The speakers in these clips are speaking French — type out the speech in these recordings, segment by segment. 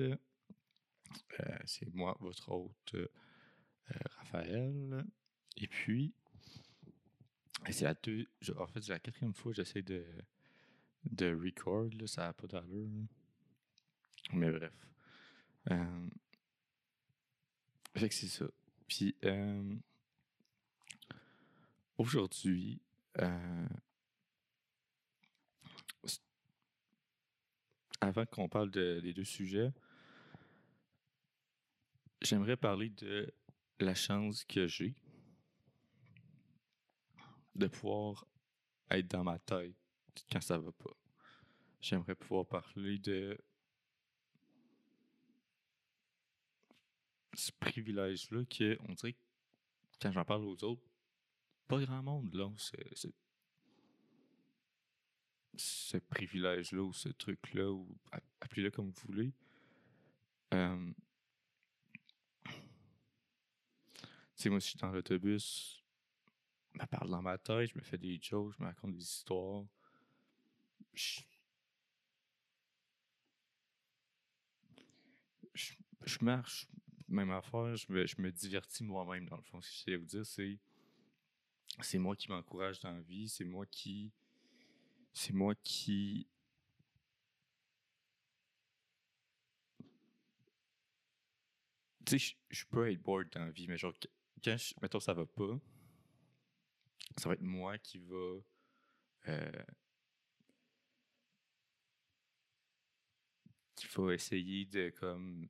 Euh, c'est moi, votre hôte, euh, Raphaël. Et puis, c'est la deux, en fait, c'est la quatrième fois que j'essaie de, de record, là, ça n'a pas d'allure. Mais bref. Euh, fait que c'est ça. Puis, aujourd'hui, avant qu'on parle de- des deux sujets, j'aimerais parler de la chance que j'ai de pouvoir être dans ma tête quand ça va pas. J'aimerais pouvoir parler de ce privilège-là que on dirait quand j'en parle aux autres, pas grand monde là, ce, privilège-là ou ce truc-là, ou appelez-le comme vous voulez. Euh, tu sais, moi, si je suis dans l'autobus, je me parle dans ma tête, je me fais des jokes, je me raconte des histoires. Je, je, je marche, même affaire, je me, je me divertis moi-même, dans le fond. Ce que j'essaie de vous dire, c'est c'est moi qui m'encourage dans la vie, c'est moi qui. C'est moi qui. Tu sais, je- peux être bored dans la vie, mais genre, qu- quand, je, mettons, ça va pas, ça va être moi qui va. euh, qui va essayer de, comme.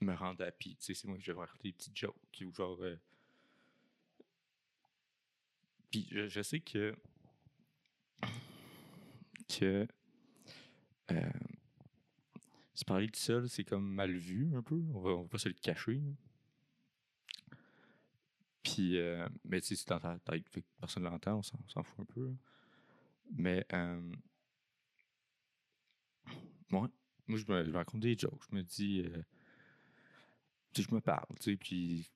me rendre happy. Tu sais, c'est moi qui vais faire des petites jokes, ou genre. euh, Puis je, je sais que. Que. Euh, se parler de seul, c'est comme mal vu un peu. On va, on va pas se le cacher. Puis, euh, mais tu sais, c'est dans ta tête, personne ne l'entend, on s'en fout un peu. Mais, euh, moi, moi je, me, je me raconte des jokes. Je me dis, euh, je me parle, tu sais, puis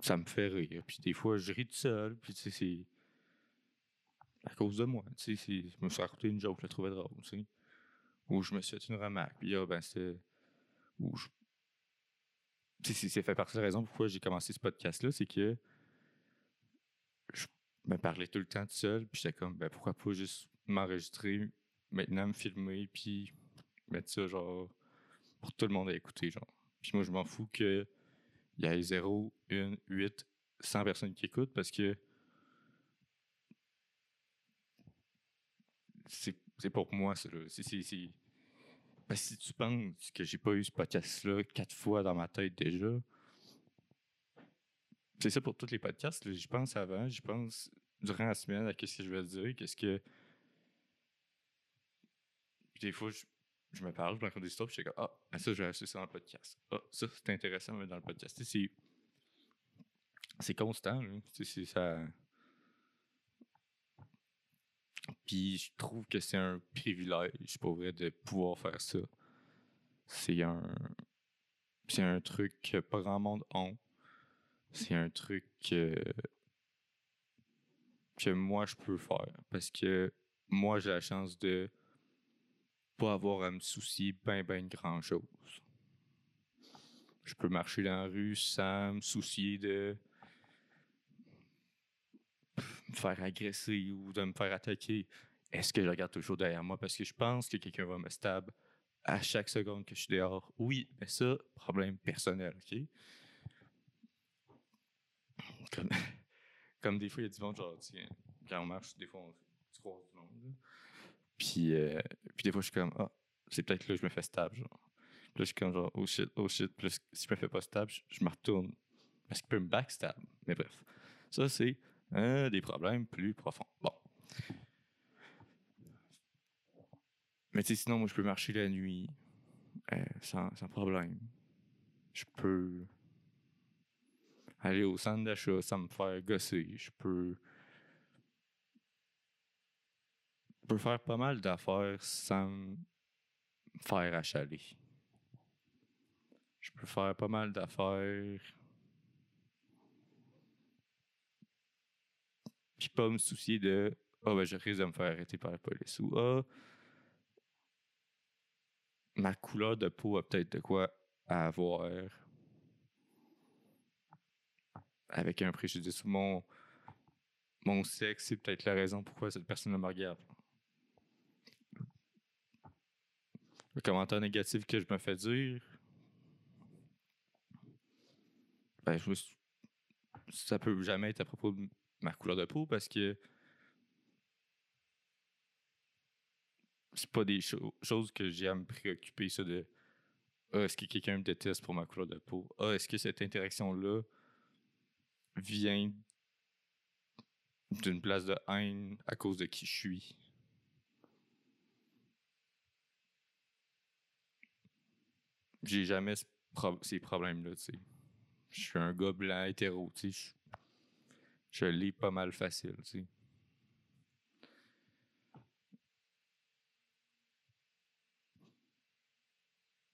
ça me fait rire. Puis des fois, je ris tout seul, puis tu sais, c'est à cause de moi. Tu sais, je me suis raconté une joke, je la trouvais drôle, tu sais. Ou je me suis fait une remarque, puis ben. Tu sais, c'est- fait partie de la raison pourquoi j'ai commencé ce podcast-là, c'est que je me parlais tout le temps tout seul, puis j'étais comme, ben pourquoi pas juste m'enregistrer, maintenant me filmer, puis mettre ça, genre, pour tout le monde à écouter, genre. Puis moi, je m'en fous que il y ait 0, 1, 8, 100 personnes qui écoutent parce que c'est pour moi, ça. si tu penses que j'ai pas eu ce podcast-là quatre fois dans ma tête déjà, c'est ça pour tous les podcasts. J'y pense avant, j'y pense durant la semaine à qu'est-ce que je vais dire, qu'est-ce que. Des fois, je, je me parle, je me raconte des histoires, je suis comme Ah, ben ça, je vais acheter ça dans le podcast. Ah, ça, c'est intéressant mais dans le podcast. C'est constant, sais, c'est ça. Puis je trouve que c'est un privilège pour vrai de pouvoir faire ça. C'est un. C'est un truc que pas grand monde ont. C'est un truc que. que moi je peux faire. Parce que moi j'ai la chance de pas avoir à me soucier ben ben grand chose. Je peux marcher dans la rue sans me soucier de me faire agresser ou de me faire attaquer. Est-ce que je regarde toujours derrière moi? Parce que je pense que quelqu'un va me stab à chaque seconde que je suis dehors? Oui, mais ça, problème personnel, OK? Comme, comme des fois, il y a du monde, genre, tiens, quand on marche, des fois, on tu croises du monde. Puis, euh, puis des fois, je suis comme, ah, c'est peut-être là que je me fais stab. Puis là, je suis comme, genre, oh shit, oh shit. Si je me fais pas stab, je, je me retourne. Parce qu'il peut me backstab. Mais bref, ça, c'est euh, des problèmes plus profonds. Bon. Mais tu sais, sinon, moi, je peux marcher la nuit euh, sans, sans problème. Je peux aller au centre d'achat sans me faire gosser. Je peux. Je peux faire pas mal d'affaires sans me faire achaler. Je peux faire pas mal d'affaires. Puis pas me soucier de Ah, ben, je risque de me faire arrêter par la police. Ou Ah, ma couleur de peau a peut-être de quoi à avoir avec un préjudice. Mon, mon sexe, c'est peut-être la raison pourquoi cette personne me regarde. Le commentaire négatif que je me fais dire, ben, je ça peut jamais être à propos de ma couleur de peau parce que c'est pas des cho- choses que j'ai à me préoccuper, ça de Ah, est-ce que quelqu'un me déteste pour ma couleur de peau? Ah, est-ce que cette interaction-là vient d'une place de haine à cause de qui je suis? J'ai jamais ces problèmes-là, tu sais. Je suis un gars blanc hétéro, tu sais. Je, l'ai pas mal facile, tu sais.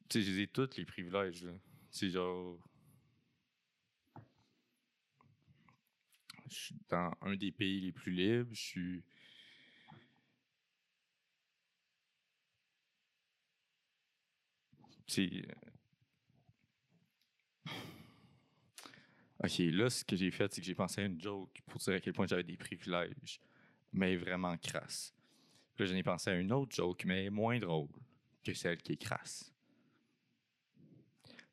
Tu sais, j'ai tous les privilèges. C'est genre. Je suis dans un des pays les plus libres. Je suis. C'est. Ok, là, ce que j'ai fait, c'est que j'ai pensé à une joke pour dire à quel point j'avais des privilèges, mais vraiment crasse. Puis là, j'en ai pensé à une autre joke, mais moins drôle que celle qui est crasse.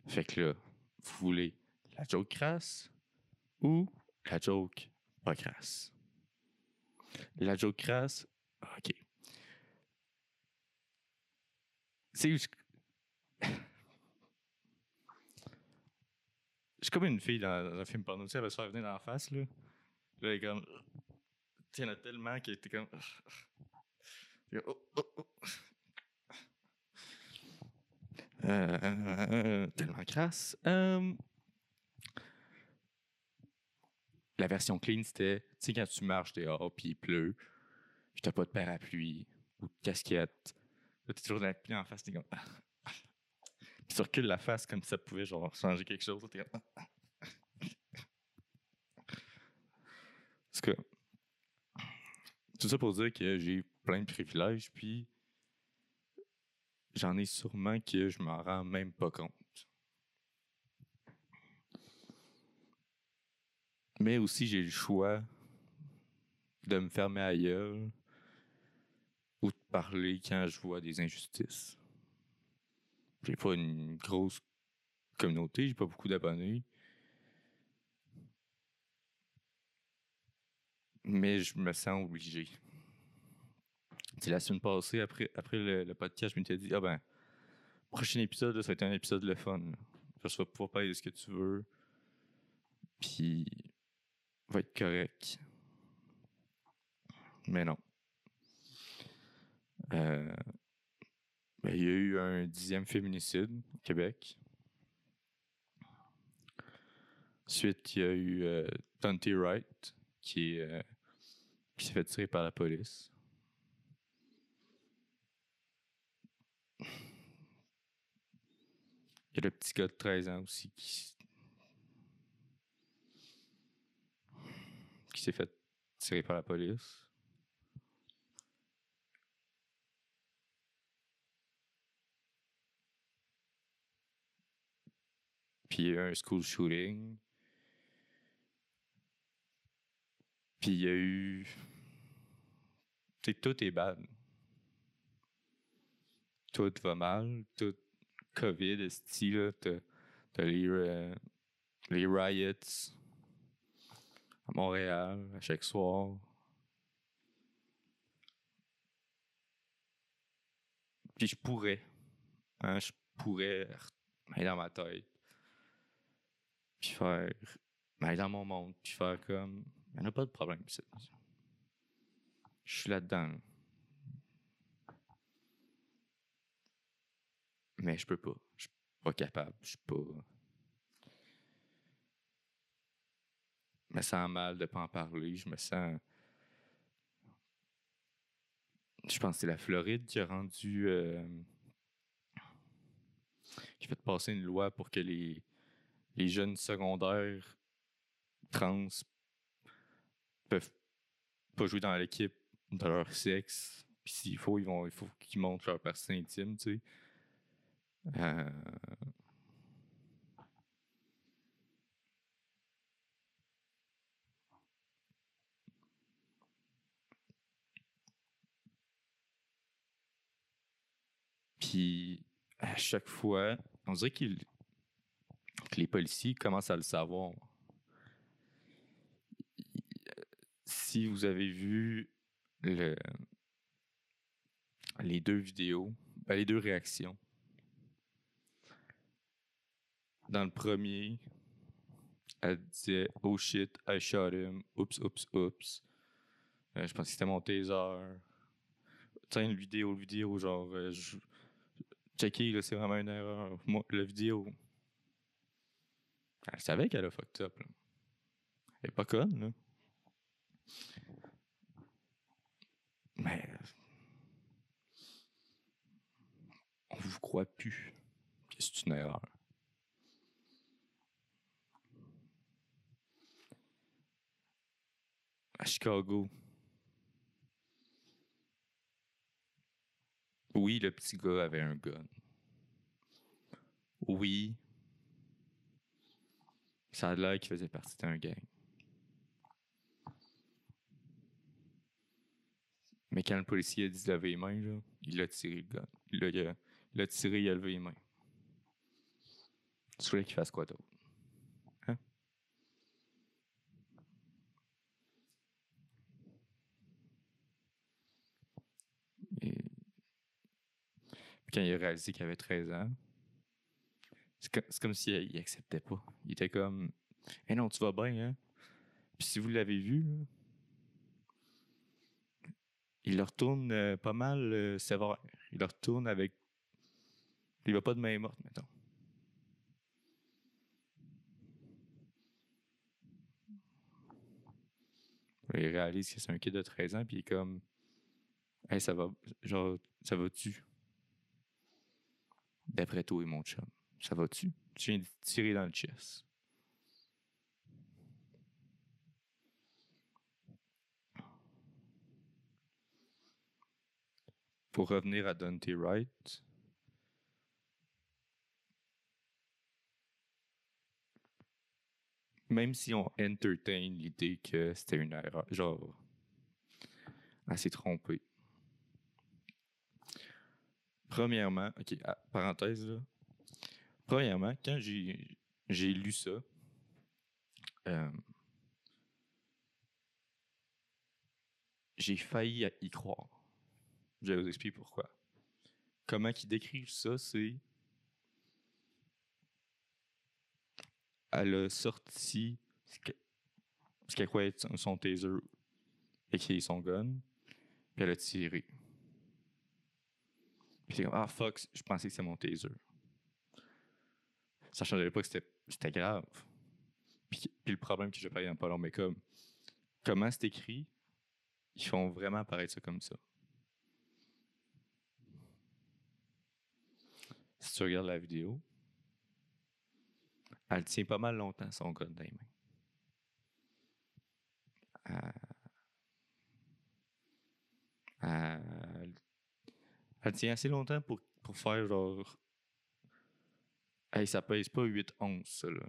Fait que là, vous voulez la joke crasse ou la joke pas crasse? La joke crasse, ok. C'est. Suis comme une fille dans, un film porno, tu sais, elle va se faire venir dans la face, là. Là, elle est comme. Tu en a tellement qui était comme. Oh, oh, oh. Euh, tellement crasse. Euh, la version clean, c'était, tu sais, quand tu marches dehors, puis il pleut, puis t'as pas de parapluie ou de casquette, là, t'es toujours dans la en face, t'es comme... Recules la face comme si ça pouvait, genre, changer quelque chose. Parce que... Tout ça pour dire que j'ai plein de privilèges, puis j'en ai sûrement que je m'en rends même pas compte. Mais aussi, j'ai le choix de me fermer à gueule ou de parler quand je vois des injustices. J'ai pas une grosse communauté, j'ai pas beaucoup d'abonnés. Mais je me sens obligé. La semaine passée, après, après le, podcast, je m'étais dit, ah ben, prochain épisode, ça va être un épisode le fun. là. Tu vas pouvoir parler de ce que tu veux. Puis, va être correct. Mais non. Euh, il y a eu un dixième féminicide au Québec. Ensuite, il y a eu euh, Tonty Wright euh, qui s'est fait tirer par la police. Il y a le petit gars de 13 ans aussi qui s'est fait tirer par la police. Puis il y a eu un school shooting. Puis il y a eu. Tu tout est bad. Tout va mal. Tout. COVID, esti, là. T'as les, euh, les riots à Montréal à chaque soir. Puis je pourrais. Hein, je pourrais aller dans ma tête. Puis faire. Aller dans mon monde. Puis faire comme. Il n'y en a pas de problème. Je suis là-dedans. là. Mais je peux pas. Je suis pas capable. Je suis pas. Je me sens mal de pas en parler. Je me sens. Je pense que c'est la Floride qui a rendu. euh, qui a fait passer une loi pour que les, les jeunes secondaires trans peuvent pas jouer dans l'équipe de leur sexe. Puis s'il faut, ils vont, il faut qu'ils montrent leur partie intime, tu sais. Euh, Puis à chaque fois, on dirait qu'il- que les policiers commencent à le savoir. Si vous avez vu le, les deux vidéos, ben, les deux réactions. Dans le premier, elle disait Oh shit, I shot him. Oups, oups, oups. Euh, je pense que c'était mon taser. Tiens, une vidéo, une vidéo, genre, euh, je- checker, c'est vraiment une erreur. La vidéo. Elle savait qu'elle a fucked up, là. Elle est pas conne, là. Mais. On vous croit plus c'est une erreur. À Chicago. Oui, le petit gars avait un gun. Oui. Ça a l'air qu'il faisait partie d'un gang. Mais quand le policier a dit de lever les mains, il a tiré le gun. Il a, tiré, il a levé les mains. Tu voulais qu'il fasse quoi d'autre? Hein? Quand il a réalisé qu'il avait 13 ans, c'est co- c'est comme s'il il acceptait pas. Il était comme Eh non, tu vas bien, hein? Puis si vous l'avez vu, il le retourne euh, pas mal euh, sévère. Il le retourne avec. Il va pas de main morte, mettons. Il réalise que c'est un kid de 13 ans, puis il est comme Hey, ça va. Genre, ça va-tu? D'après toi, mon chum, ça va-tu? Tu viens de tirer dans le chest. Pour revenir à Dante Wright, même si on entertain l'idée que c'était une erreur, genre, elle s'est trompée. Premièrement, ok, parenthèse là. Premièrement, quand j'ai lu ça, euh, j'ai failli y croire. Je vais vous expliquer pourquoi. Comment ils décrivent ça, c'est. Elle a sorti ce que- ce qu'elle croyait être son- taser et qui est son gun, puis elle a tiré. Puis c'est comme, ah fuck, je pensais que c'était mon taser. Ça changeait pas que c'était, grave. Puis, le problème que je vais parler dans pas long, mais comme, comment c'est écrit, ils font vraiment apparaître ça comme ça. Si tu regardes la vidéo, elle tient pas mal longtemps son gun dans les mains. Euh, elle, elle tient assez longtemps pour, pour faire genre. Hey, ça pèse pas 8 onces, ça, là.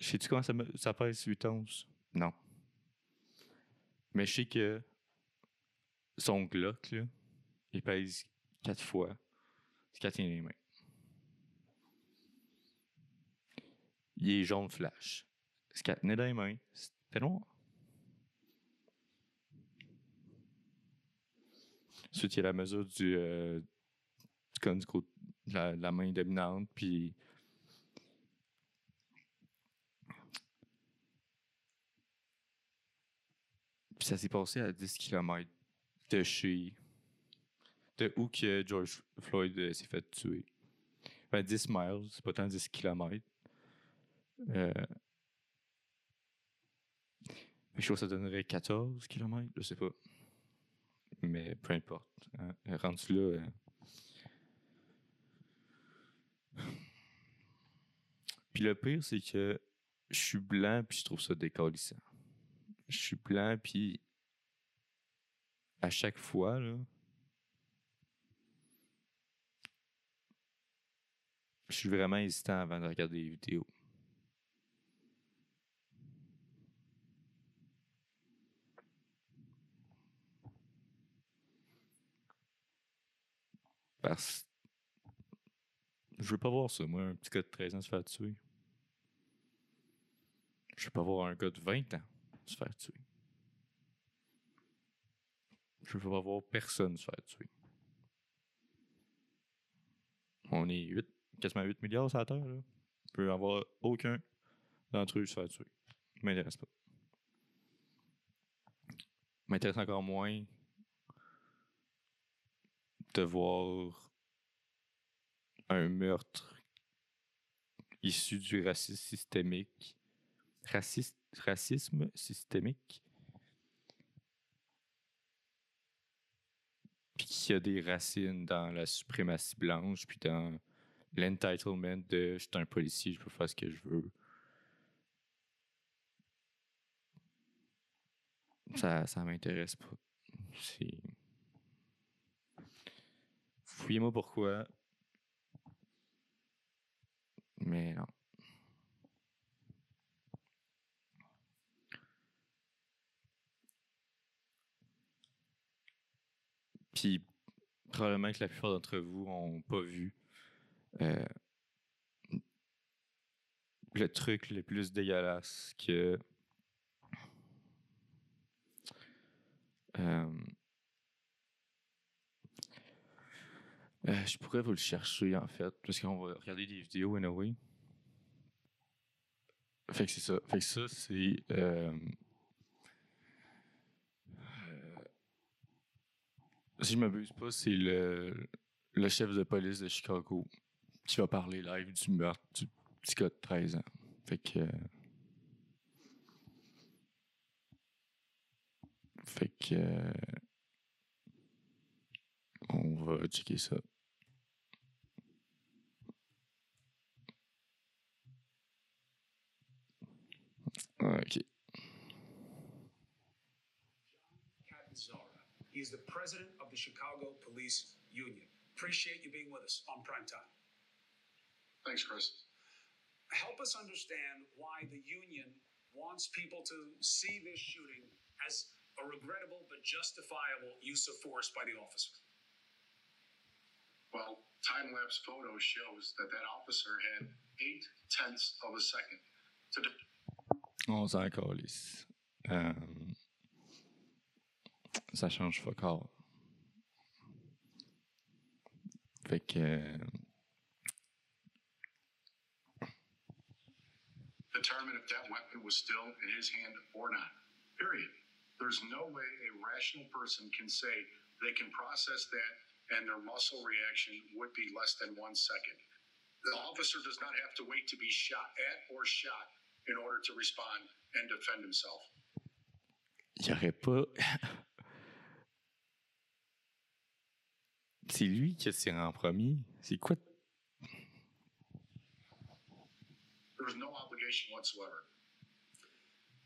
Sais-tu comment ça, pèse 8 onces? Non. Mais je sais que son Glock, là, il pèse 4 fois ce qu'elle tient les mains. Il est jaune flash. Ce qu'elle tenait dans les mains, c'était noir. Ensuite, il y la mesure du, euh, du, côté la, la main dominante, puis Puis ça s'est passé à 10 km de chez. de où que George Floyd euh, s'est fait tuer. Ben, 10 miles, c'est pas tant 10 km. Euh, je crois que ça donnerait 14 km, je sais pas. Mais peu importe. Hein, rendu là. euh, Puis le pire, c'est que je suis blanc, puis je trouve ça décalissant. Je suis blanc, puis à chaque fois, là, je suis vraiment hésitant avant de regarder les vidéos. Parce je veux pas voir ça, moi, un petit gars de 13 ans se faire tuer. Je veux pas voir un gars de 20 ans se faire tuer. Je veux pas voir personne se faire tuer. On est 8, quasiment 8 milliards sur la Terre. Là. Je peux avoir aucun d'entre eux se faire tuer. M'intéresse pas. M'intéresse encore moins de voir un meurtre issu du racisme systémique. Raciste, racisme systémique. Puis qu'il y a des racines dans la suprématie blanche, puis dans l'entitlement de je suis un policier, je peux faire ce que je veux. Ça, ça m'intéresse pas. C'est. Fouillez-moi pourquoi. Mais non. Puis probablement que la plupart d'entre vous n'ont pas vu euh, le truc le plus dégueulasse que euh, euh, je pourrais vous le chercher en fait, parce qu'on va regarder des vidéos anyway. Fait que c'est ça. Fait que ça, c'est. si je m'abuse pas, c'est le, le chef de police de Chicago qui va parler live du meurtre du petit gars de 13 ans. Fait que. Fait que. on va checker ça. OK. He's the president of the Chicago Police Union. Appreciate you being with us on prime time. Thanks, Chris. Help us understand why the union wants people to see this shooting as a regrettable but justifiable use of force by the officer. Well, time lapse photo shows that that officer had eight tenths of a second to. Calisse. Um, ça change fuck. Fait que. determine if that weapon was still in his hand or not. Period. There's no way a rational person can say they can process that and their muscle reaction would be less than one second. The officer does not have to wait to be shot at or shot in order to respond and defend himself. Il y pas. C'est lui qui a tiré en premier. C'est quoi? There's no obligation whatsoever.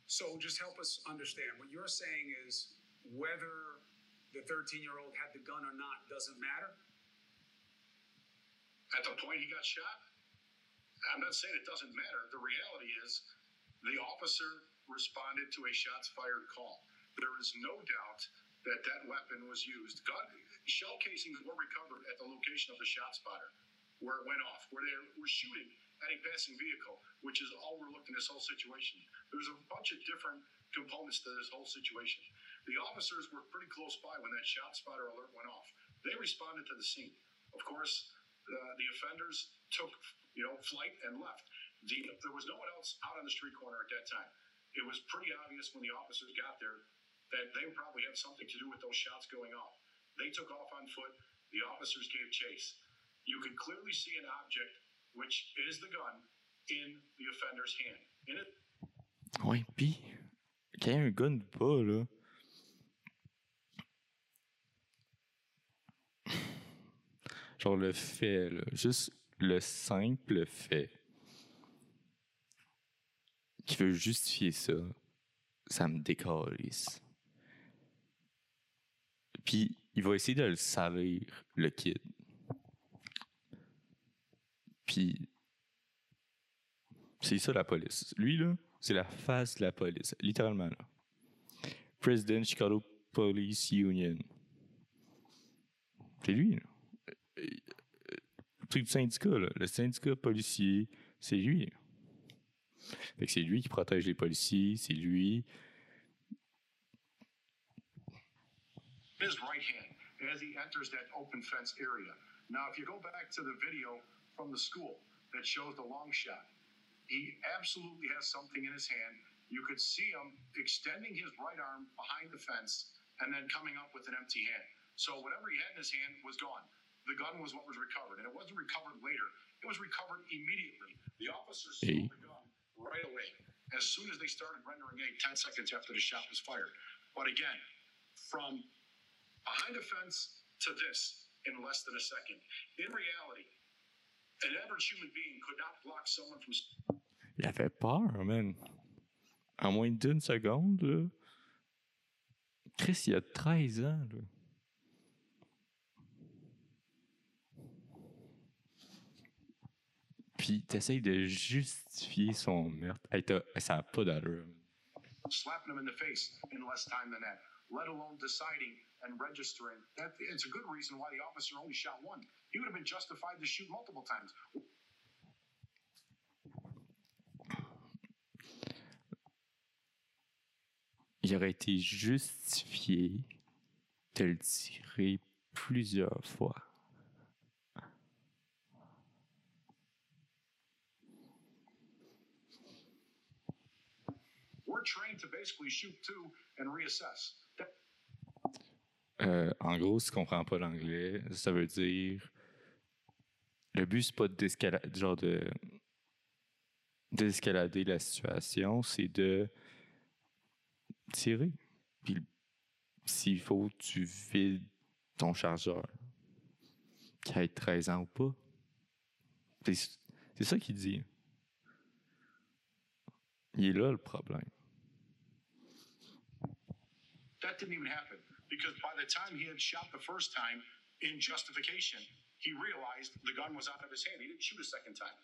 So just help us understand. What you're saying is whether the 13 year old had the gun or not doesn't matter? At the point he got shot, I'm not saying it doesn't matter. The reality is the officer responded to a shots fired call. There is no doubt that that weapon was used. Gun, shell casings were recovered at the location of the shot spotter where it went off, where they were shooting at a passing vehicle, which is all we're looking at this whole situation. There's a bunch of different components to this whole situation. The officers were pretty close by when that shot spotter alert went off. They responded to the scene. Of course, uh, the offenders took, you know, flight and left. The, there was no one else out on the street corner at that time. It was pretty obvious when the officers got there that they probably had something to do with those shots going off. They took off on foot. The officers gave chase. You could clearly see an object, which is the gun, in the offender's hand. In it, Ouais, pis. Quand il y a un gun pas, là. Genre le fait, là. Juste le simple fait qui veut justifier ça, ça me décalisse. Puis il va essayer de le salir, le kid. Puis c'est ça la police. Lui, là, c'est la face de la police, littéralement. Là. President Chicago Police Union. C'est lui, là. Truc du syndicat, là. Le syndicat policier, c'est lui. Fait que c'est lui qui protège les policiers, c'est lui. his right hand as he enters that open fence area. Now, if you go back to the video from the school that shows the long shot, he absolutely has something in his hand. You could see him extending his right arm behind the fence and then coming up with an empty hand. So whatever he had in his hand was gone. The gun was what was recovered, and it wasn't recovered later. It was recovered immediately. The officers stole the gun right away as soon as they started rendering aid 10 seconds after the shot was fired. But again, from behind a fence to this in less than a second. In reality, an average human being could not block someone from Il avait peur, man. En moins d'une seconde, là. Chris, il a 13 ans, là. Puis t'essayes de justifier son meurtre. Hey, ça n'a pas d'allure. man. slapping him in the face in less time than that, let alone deciding and registering. That it's a good reason why the officer only shot one. He would have been justified to shoot multiple times. Il aurait été justifié de le tirer plusieurs fois. We're trained to basically shoot two and reassess. That, Euh, en gros, si tu comprends pas l'anglais, ça veut dire. Le but, c'est pas de. d'escalader la situation, c'est de tirer. Puis s'il faut, tu vides ton chargeur. Qu'il ait 13 ans ou pas. C'est ça qu'il dit. Il est là le problème. That didn't even happen because by the time he had shot the first time in justification, he realized the gun was out of his hand. He didn't shoot a second time.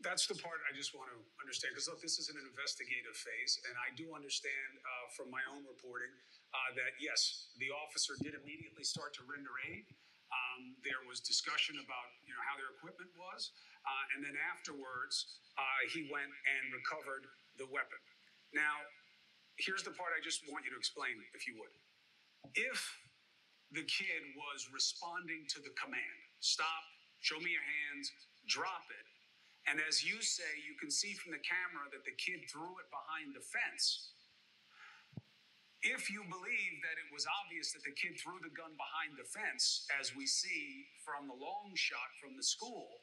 That's the part I just want to understand because look, this is an investigative phase, and I do understand uh, from my own reporting uh, that yes, the officer did immediately start to render aid. Um, there was discussion about you know how their equipment was, uh, and then afterwards uh, he went and recovered the weapon. Now, here's the part I just want you to explain, if you would. If the kid was responding to the command, stop, show me your hands, drop it. And as you say, you can see from the camera that the kid threw it behind the fence. If you believe that it was obvious that the kid threw the gun behind the fence, as we see from the long shot from the school,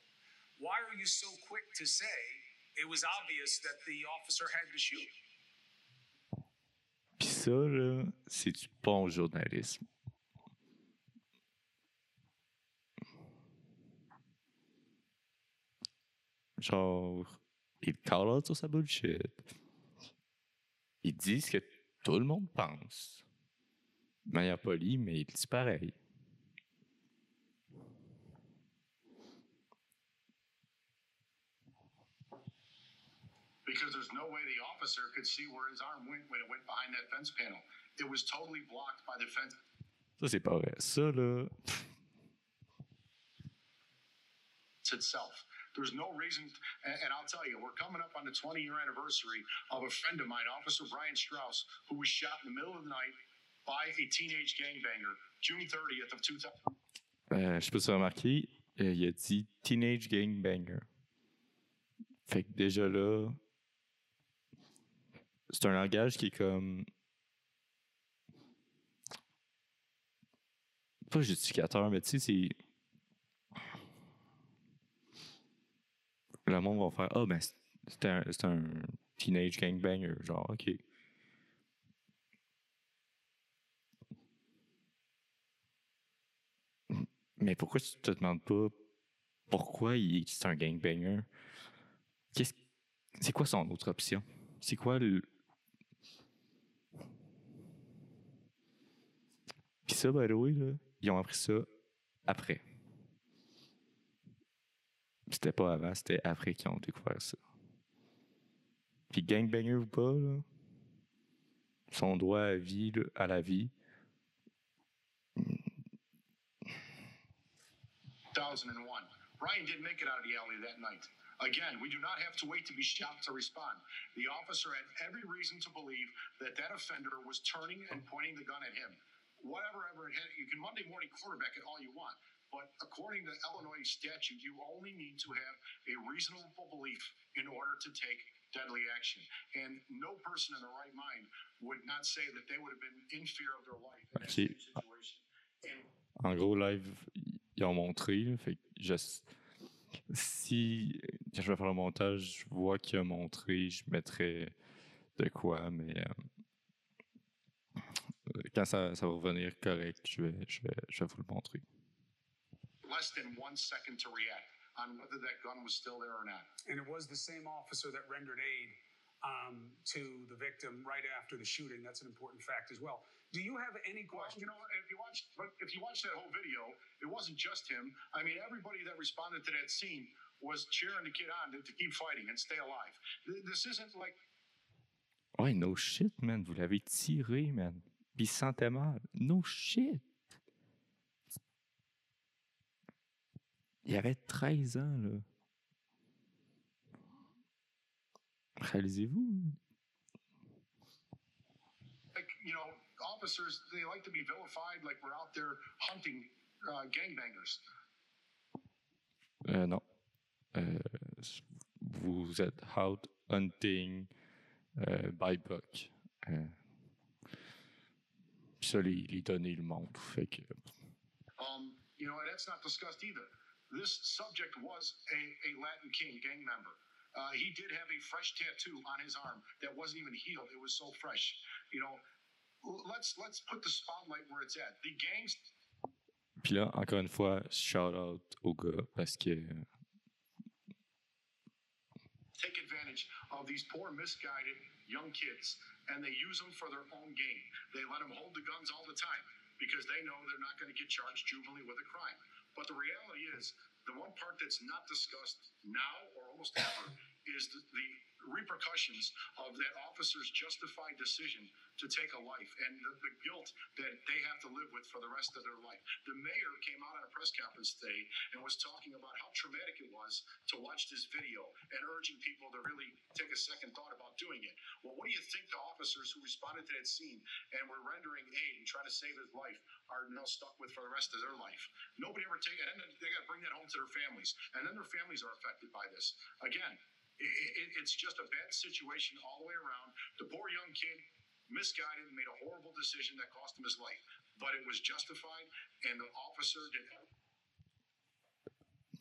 why are you so quick to say it was obvious that the officer had to shoot? Ça, là, c'est du bon journalisme? Genre, il call sur sa bullshit. Il dit ce que tout le monde pense. De manière polie, mais il dit pareil. because there's no way the officer could see where his arm went when it went behind that fence panel. It was totally blocked by the fence. Ça, c'est pas vrai. Ça, là, itself. There's no reason, and, I'll tell you, we're coming up on the 20 year anniversary of a friend of mine, Officer Brian Strauss, who was shot in the middle of the night by a teenage gangbanger, June 30th of 2000. euh, je sais pas si remarqué, euh, il a dit Teenage Gangbanger. Fait que déjà là, c'est un langage qui est comme. Pas justificateur, mais tu sais, c'est. Le monde va faire Ah, ben, c'est- un, teenage gangbanger. Genre, ok. Mais pourquoi tu te demandes pas pourquoi il est c'est un gangbanger? C'est quoi son autre option? C'est quoi le. Puis ça, by the way, là, ils ont appris ça après. C'était pas avant, c'était après qu'ils ont découvert ça. Puis gangbanger ou pas, là, son droit à, vie, là, à la vie, 2001. Ryan didn't make it out of the alley that night. Again, we do not have to wait to be shot to respond. The officer had every reason to believe that that offender was turning and pointing the gun at him. Whatever ever it had, you can Monday morning quarterback it all you want, but according to Illinois statute, you only need to have a reasonable belief in order to take deadly action. And no person in their right mind would not say that they would have been in fear of their life in that Okay. same situation. And En gros, live, ils ont montré. fait que je, si, quand je vais faire le montage, je vois qu'il a montré, je mettrai de quoi, mais euh, quand ça, ça va revenir correct, je vais, je, vais, je vais vous le montrer. less than one second to react on whether that gun was still there or not. And it was the same officer that rendered aid um, to the victim right after the shooting. That's an important fact as well. Do you have any Well, questions? you know, if you watch, if you watch that whole video, it wasn't just him. I mean, everybody that responded to that scene was cheering the kid on to, to keep fighting and stay alive. Th- This isn't like Ouais, no shit, man. Vous l'avez tiré, man. Puis il se sentait mal. No shit. Il avait 13 ans, là. Réalisez-vous. like you know, officers they like to be vilified like we're out there hunting uh, gangbangers. Euh, non. Euh, vous êtes out hunting euh, by buck. Euh, puis ça, les, les données le montrent. Fait que, Um, you know, and that's not discussed either. This subject was a, a Latin King gang member. Uh, he did have a fresh tattoo on his arm that wasn't even healed. It was so fresh. You know, let's let's put the spotlight where it's at. The gangs Puis là, encore une fois, shout out au gars parce que take advantage of these poor, misguided young kids, and they use them for their own gain. They let them hold the guns all the time because they know they're not going to get charged juvenilely with a crime. But the reality is, the one part that's not discussed now or almost ever is the, the repercussions of that officer's justified decision to take a life and the, the guilt that they have to live with for the rest of their life. The mayor came out on a press conference today and was talking about how traumatic it was to watch this video and urging people to really take a second thought about doing it. Well, what do you think the officers who responded to that scene and were rendering aid and trying to save his life are now stuck with for the rest of their life? Nobody ever take it, and they got to bring that home to their families, and then their families are affected by this. Again, i it, it's just a bad situation all the way around. The poor young kid misguided and made a horrible decision that cost him his life, but it was justified, and the officer did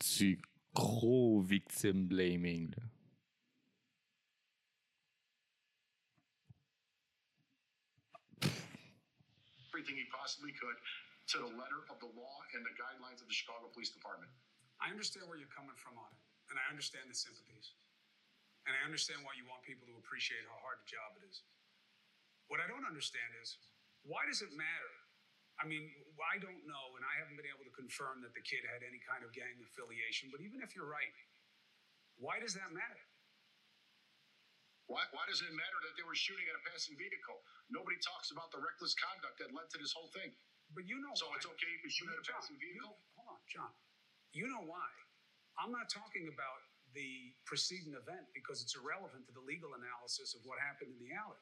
du gros victim blaming. Là. everything he possibly could to the letter of the law and the guidelines of the Chicago Police Department. I understand where you're coming from on it, and I understand the sympathies. And I understand why you want people to appreciate how hard the job it is. What I don't understand is why does it matter? I mean, I don't know, and I haven't been able to confirm that the kid had any kind of gang affiliation, but even if you're right, why does that matter? Why, why does it matter that they were shooting at a passing vehicle? Nobody talks about the reckless conduct that led to this whole thing. But you know So why. it's okay if you shoot at a John, passing you- vehicle? hold on, John. You know why. I'm not talking about the preceding event because it's irrelevant to the legal analysis of what happened in the alley.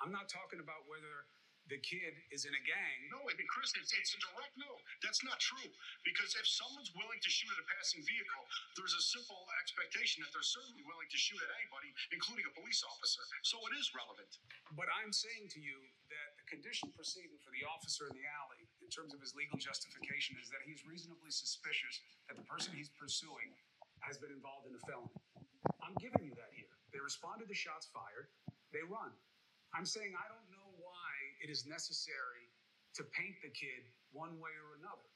I'm not talking about whether the kid is in a gang. No, I mean, Chris, it's, it's a direct no. That's not true. Because if someone's willing to shoot at a passing vehicle, there's a simple expectation that they're certainly willing to shoot at anybody, including a police officer. So it is relevant. But I'm saying to you that the condition preceding for the officer in the alley, in terms of his legal justification, is that he's reasonably suspicious that the person he's pursuing has been involved in a felony. I'm giving you that here. They responded to the shots fired, they run. I'm saying I don't know why it is necessary to paint the kid one way or another.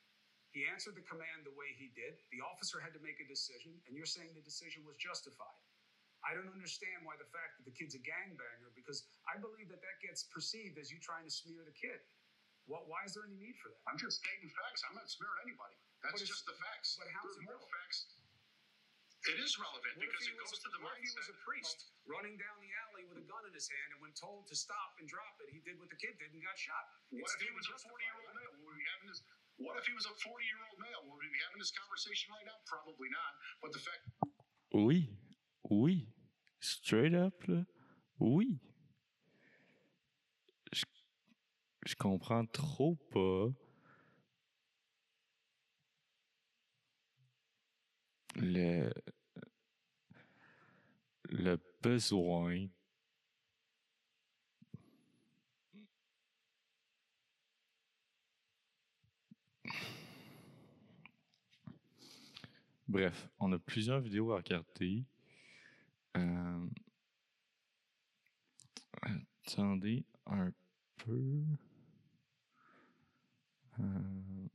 He answered the command the way he did. The officer had to make a decision, and you're saying the decision was justified. I don't understand why the fact that the kid's a gangbanger because I believe that that gets perceived as you trying to smear the kid. What, why is there any need for that? I'm just stating facts. I'm not smearing anybody. That's just the facts. but how's There's it more relevant? facts. It is relevant What because it goes to the what if he was a priest running down the alley with a gun in his hand, and when told to stop and drop it, he did what the kid did and got shot? What It's if he was a justified, 40 year old right? male? Would we be having this? What if he was a 40 year old male? Would we be having this conversation right now? Probably not. But the fact Oui. Oui. Straight up, là. Oui. Je, je comprends trop pas le, le besoin Bref, on a plusieurs vidéos à regarder. Euh, Attendez un peu. Euh,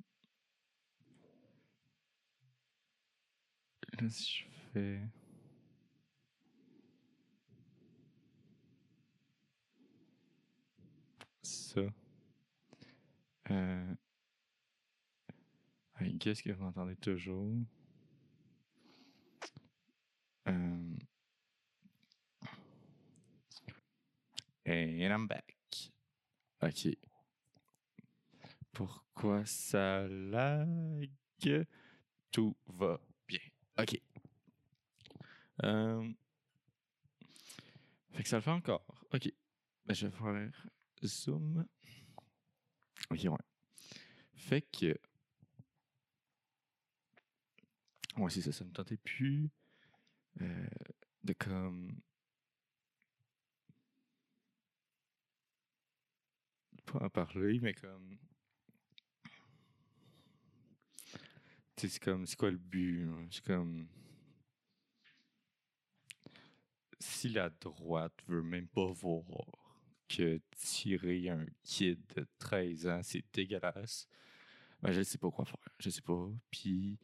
Là, si je fais. Ça. Euh, I guess que vous m'entendez toujours? Euh, And I'm back. Ok. Pourquoi ça lag? Tout va bien. Ok. Euh, Fait que ça le fait encore. Ok. Ben, je vais faire zoom. Ok, ouais. Fait que. Ouais, c'est ça, ça me tentait plus euh, de comme. Pas en parler, mais comme. Tu sais, c'est comme. C'est quoi le but? C'est comme. Si la droite veut même pas voir que tirer un kid de 13 ans, c'est dégueulasse, ben je sais pas quoi faire. Je sais pas. Puis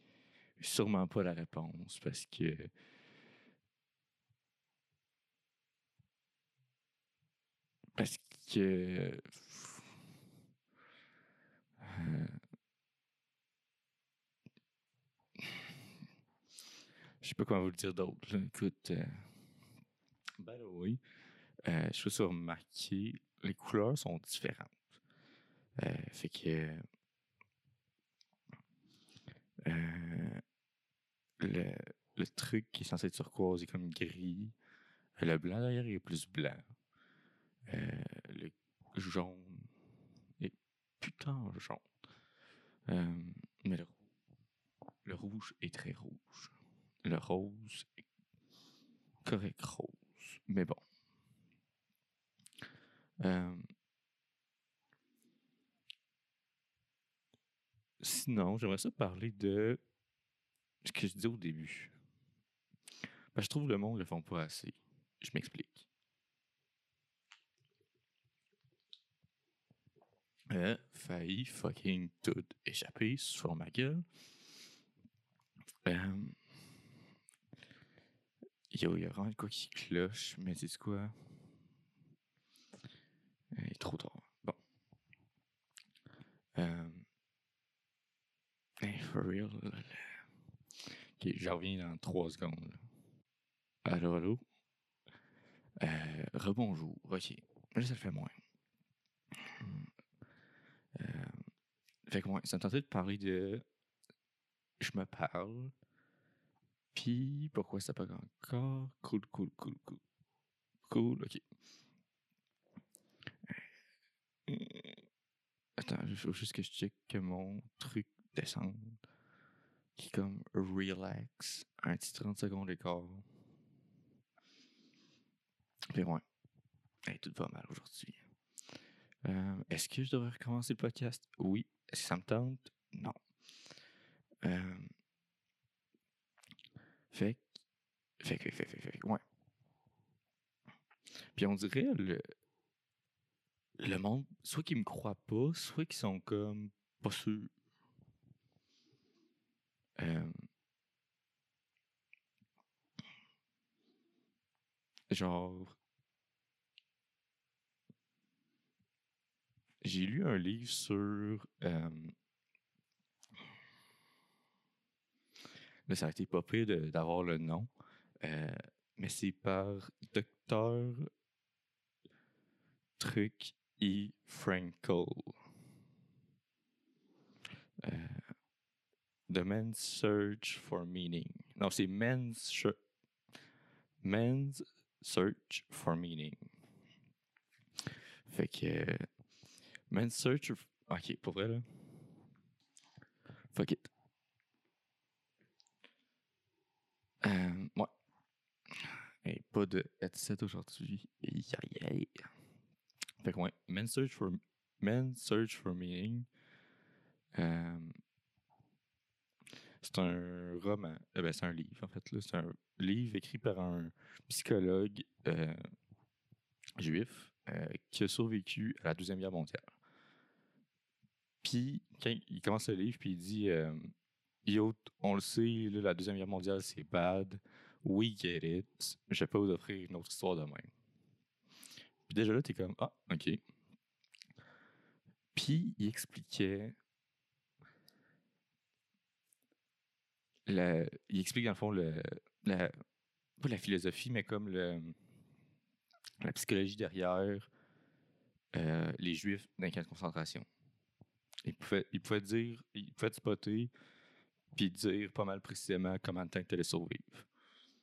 sûrement pas la réponse parce que. Parce que. euh, Je sais pas comment vous le dire d'autre. Écoute. euh, the way, euh, je suis remarqué, les couleurs sont différentes. Euh, fait que. euh, le, le truc qui est censé être turquoise est comme gris. Le blanc derrière est plus blanc. Euh, le jaune est putain jaune. Mais le, le rouge est très rouge. Le rose est correct rose. Mais bon. Euh, sinon, j'aimerais ça parler de ce que je disais au début. Je trouve que le monde ne le font pas assez. Je m'explique. Euh, failli fucking tout échapper sur ma gueule. Euh, Yo, il y a vraiment quoi qui cloche, mais c'est quoi? Il est trop tard. Bon. Euh... Hey, for real. Ok, je reviens dans trois secondes. là. Allô, allô? Euh, rebonjour. Ok. Là, ça le fait moins. Euh, fait que, ouais, ça me tentait de parler de. Je me parle. Puis, pourquoi ça pas encore? Cool, cool, cool, cool. Cool, ok. Attends, il faut juste que je check que mon truc descende. Qui comme relax. Un petit 30 secondes d'écart. Puis ouais. Hey, tout va mal aujourd'hui. Euh, Est-ce que je devrais recommencer le podcast? Oui. Est-ce que ça me tente? Non. Euh, fait que- fait que, fait, fait, fait, fait, ouais. Puis on dirait le, le monde, soit qu'ils me croient pas, soit qu'ils sont comme pas sûrs. Euh, genre. J'ai lu un livre sur. euh, Là, ça a été pas pire d'avoir le nom. euh, mais c'est par Docteur Truc E. Frankel. Euh, The Man's Search for Meaning. Non, c'est Man's, Sh- Man's Search for Meaning. Fait que. Man's Search. Ok, pour vrai, là. Fuck it. Euh, ouais. Et pas de headset aujourd'hui. Aïe, aïe. Fait ouais, Man's Search for, Man's Search for Meaning. Euh, c'est un roman. euh, ben, c'est un livre, en fait. C'est un livre écrit par un psychologue euh, juif qui a survécu à la Deuxième Guerre mondiale. Puis, quand il commence le livre, puis il dit Yo, on le sait, la Deuxième Guerre mondiale, c'est bad. We get it. Je pas vous offrir une autre histoire de même. Puis déjà là, t'es comme Ah, ok. Puis il expliquait. la- il explique dans le fond le, la, pas la philosophie, mais comme le, la psychologie derrière euh, les Juifs dans les camps de concentration. Il pouvait, il pouvait dire, il pouvait te spotter, puis dire pas mal précisément comment de temps tu allais survivre.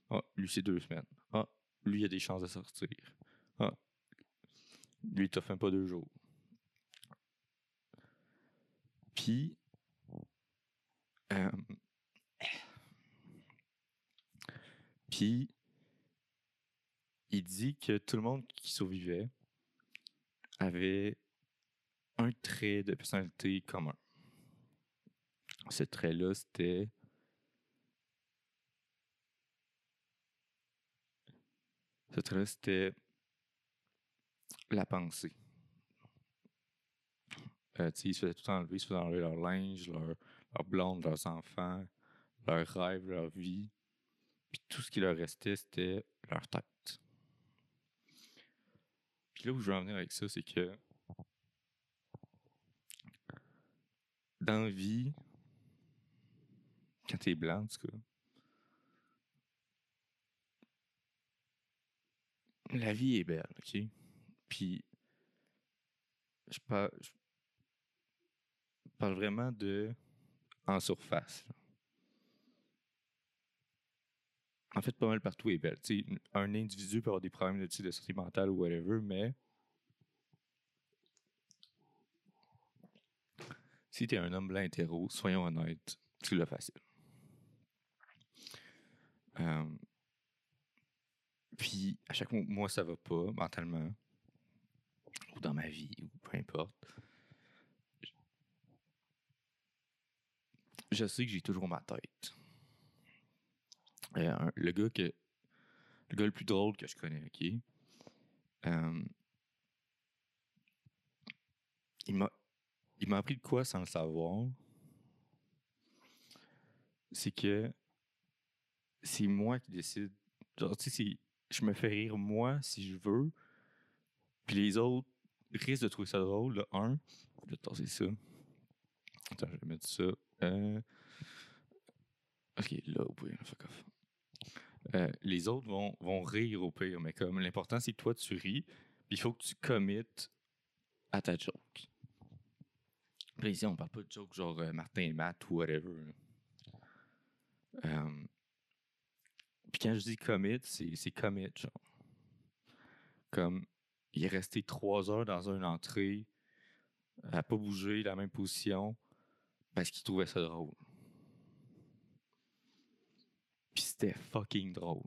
Ah, lui, c'est deux semaines. Ah, lui, il a des chances de sortir. Ah, lui, t'offre même pas deux jours. Puis, euh, puis, il dit que tout le monde qui survivait avait un trait de personnalité commun. Ce trait-là, c'était Ce trait-là, c'était la pensée. Euh, ils se faisaient tout enlever, ils se faisaient enlever leur linge, leur, leur blonde, leurs enfants, leurs rêves, leur vie. Puis tout ce qui leur restait, c'était leur tête. Puis là où je veux en venir avec ça, c'est que dans la vie, quand t'es blanc, en tout cas, la vie est belle, ok? Puis, je parle, vraiment de en surface. En fait, pas mal partout est belle. Tu sais, un individu peut avoir des problèmes de, tu de santé mentale ou whatever, mais si t'es un homme blanc hétéro, soyons honnêtes, tu l'as facile. Euh, puis, à chaque fois, moi, ça va pas mentalement, dans ma vie, ou peu importe. Je- sais que j'ai toujours ma tête. Euh, le gars que. Le gars le plus drôle que je connais, ok? Euh, il m'a. Il m'a appris de quoi sans le savoir? C'est que c'est moi qui décide. Genre, tu sais, je me fais rire moi si je veux. Puis les autres risquent de trouver ça drôle. Le un, je vais tasser ça. Attends, je vais mettre ça. Euh, Ok, là, pire, fuck off. Euh, les autres vont, vont rire au pire, mais comme l'important c'est que toi tu ris, puis il faut que tu committes à ta joke. Puis ici, on parle pas de joke genre euh, Martin et Matt ou whatever. Euh, puis quand je dis commit, c'est commit, genre. Comme, il est resté trois heures dans une entrée, à pas bouger, la même position, parce qu'il trouvait ça drôle. Puis c'était fucking drôle.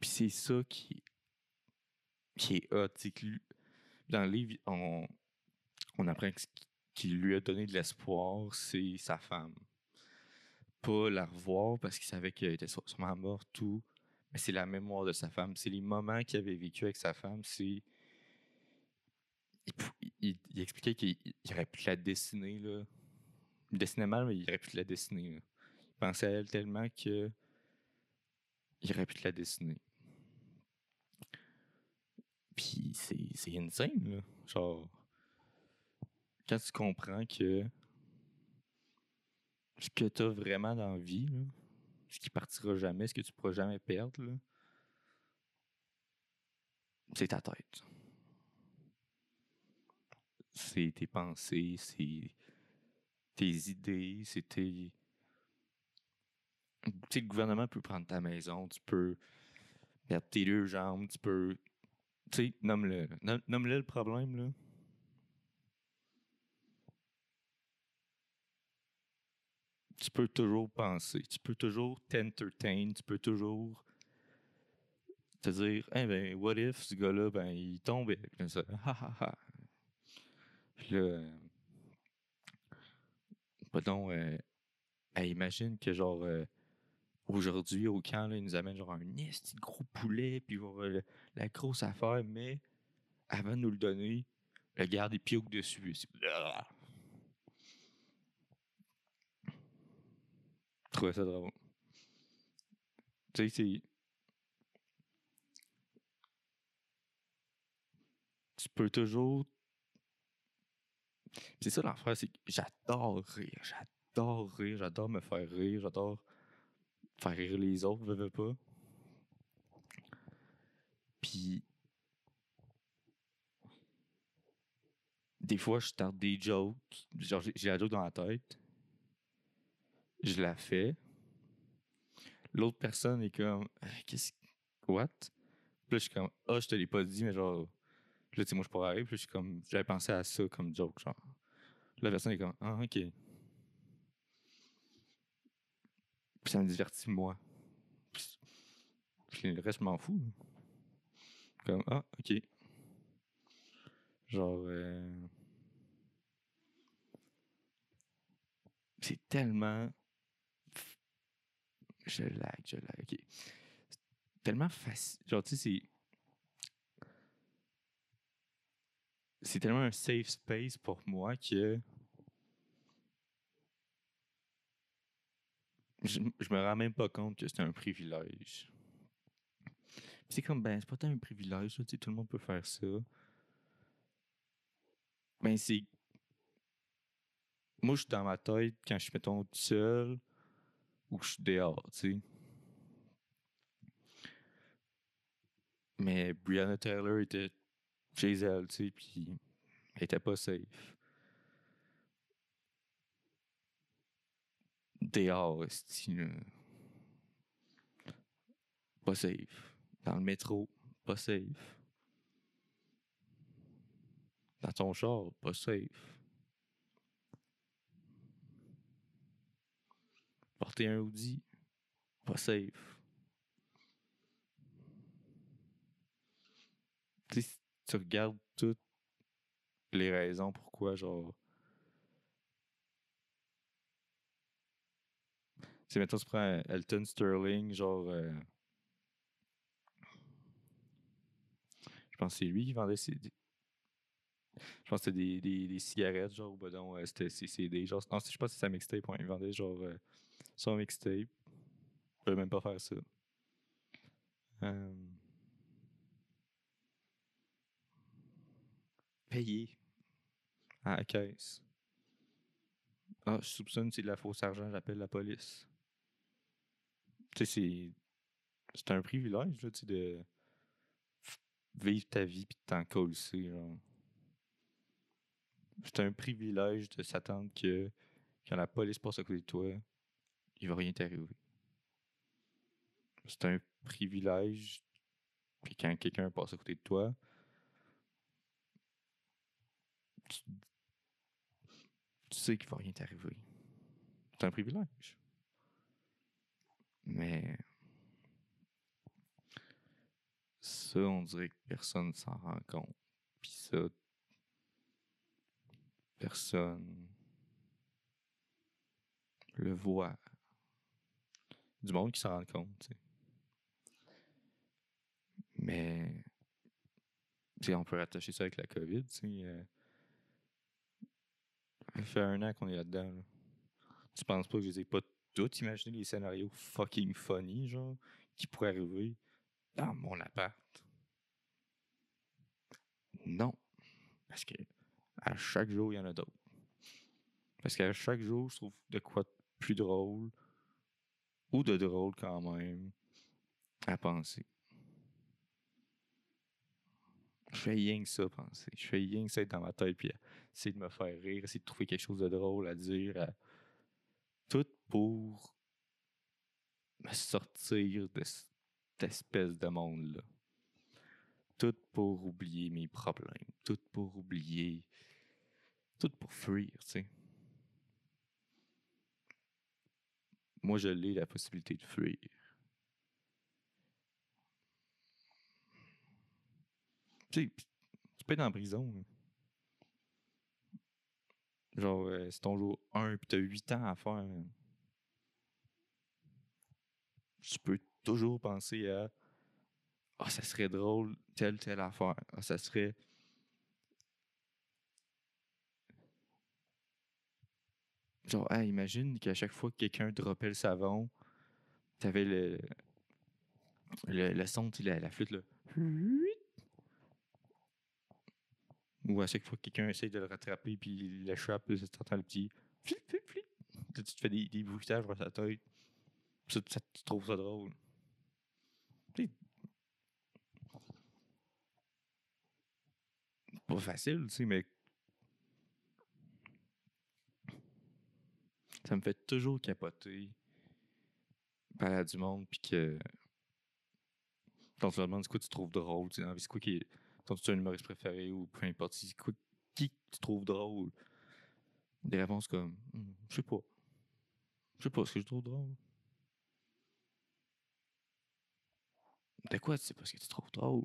Puis c'est ça qui, qui est hot. que dans le livre, on, on apprend que ce qui lui a donné de l'espoir, c'est sa femme. Pas la revoir parce qu'il savait qu'elle était sû- sûrement morte, tout. Mais c'est la mémoire de sa femme. C'est les moments qu'il avait vécu avec sa femme. C'est. Il, il- il expliquait qu'il il aurait pu la dessiner, là. Il dessinait mal, mais il aurait pu la dessiner. là. pensait à elle tellement que il aurait pu la dessiner. Puis c'est, c'est insane, là. Genre, quand tu comprends que ce que tu as vraiment dans vie, là, ce qui partira jamais, ce que tu pourras jamais perdre, c'est ta tête. C'est tes pensées, c'est tes idées, c'est tes. Tu sais, le gouvernement peut prendre ta maison, tu peux perdre tes deux jambes, tu peux. Tu sais, nomme-le. Nomme-le le problème, là. Tu peux toujours penser, tu peux toujours t'entertain, tu peux toujours te dire, eh ben, what if ce gars-là, ben, il. Puis là, ça? Puis là, pardon, hey, imagine que genre, euh, aujourd'hui au camp, là, ils nous amènent genre un de gros poulet, puis genre, euh, la grosse affaire, mais avant de nous le donner, le garde il pioque dessus. C'est- Ah! Je trouvais ça drôle. Tu sais. Tu peux toujours. C'est ça l'affaire, c'est que j'adore rire. J'adore rire, j'adore me faire rire, j'adore faire rire les autres, veux, veux pas. Puis. Des fois, je tente des jokes. Genre, j'ai la joke dans la tête. Je la fais. L'autre personne est comme. Euh, Qu'est-ce que. What? Puis là, je suis comme. Ah, je te l'ai pas dit, mais genre. Là, tu sais, moi, je pourrais arriver. Puis je suis comme. J'avais pensé à ça comme joke, genre. La personne est comme. Ah, ok. Puis ça me divertit, moi. Puis, puis le reste, je m'en fous. Comme. Ah, ok. Genre. euh, C'est tellement. Je lag, je lag. C'est tellement facile. Genre, tu sais, c'est. C'est tellement un safe space pour moi que. Je, me rends même pas compte que c'est un privilège. C'est comme, ben, c'est pas un privilège, là, tout le monde peut faire ça. Ben, c'est. Moi, je suis dans ma tête quand je suis, mettons, tout seul ou que je suis dehors, tu sais. Mais Brianna Taylor était chez elle, tu sais, puis elle était pas safe. Dehors. Pas safe. Dans le métro, pas safe. Dans ton char, pas safe. Porter un hoodie, pas safe. Tu sais, tu regardes toutes les raisons pourquoi, genre. Tu mettons, tu prends Elton Sterling, genre. euh, Je pense que c'est lui qui vendait ses. Je pense que c'était des, des, cigarettes, genre, ou ben non, euh, c'était ses CD. Genre, non, je pense que c'est sa mixtape, il vendait genre euh, son mixtape. Il peut même pas faire ça. Euh, Payer à la caisse. Ah, je soupçonne que c'est de la fausse argent, j'appelle la police. Tu sais, c'est. Un privilège, là, de vivre ta vie puis de t'en genre. C'est un privilège de s'attendre que quand la police passe à côté de toi, il va rien t'arriver. C'est un privilège. Puis quand quelqu'un passe à côté de toi, tu, sais qu'il va rien t'arriver. C'est un privilège. Mais ça, on dirait que personne s'en rend compte. Puis ça, personne le voit. Du monde qui s'en rend compte, tu sais. Mais, on peut rattacher ça avec la COVID, euh, ça fait un an qu'on est là-dedans, là. Tu penses pas que je les ai pas tout imaginer les scénarios fucking funny, genre, qui pourraient arriver dans mon appart? Non. Parce que à chaque jour, il y en a d'autres. Parce qu'à chaque jour, je trouve de quoi de plus drôle ou de drôle quand même à penser. Je fais rien que ça penser. Je fais rien que ça être dans ma tête puis essayer de me faire rire, essayer de trouver quelque chose de drôle à dire. Tout pour me sortir de cette espèce de monde-là. Tout pour oublier mes problèmes. Tout pour oublier. Tout pour fuir, tu sais. Moi, je l'ai la possibilité de fuir. Tu sais, tu peux être en prison. Genre, euh, c'est ton jour 1 puis t'as 8 ans à faire. Tu peux toujours penser à Ah, ça serait drôle, telle, telle affaire. Ah, ça serait. Genre, ah, imagine qu'à chaque fois que quelqu'un droppait le savon, t'avais le, le, son, la, la flûte, là. Ou à chaque fois que quelqu'un essaye de le rattraper, puis il l'échappe, t'entends le petit tu te fais des, des bruitages sa tête. Ça, tu trouves ça drôle. Pas facile, tu sais, mais ça me fait toujours capoter parler du monde, puis que quand tu leur demandes quoi tu trouves drôle, tu vie, c'est quoi qui est ton tu es un humoriste préféré ou peu importe, c'est quoi qui tu trouves drôle? Des réponses comme Hmm, je sais pas. Je sais pas ce que je trouve drôle. De quoi tu sais pas ce que tu trouves drôle?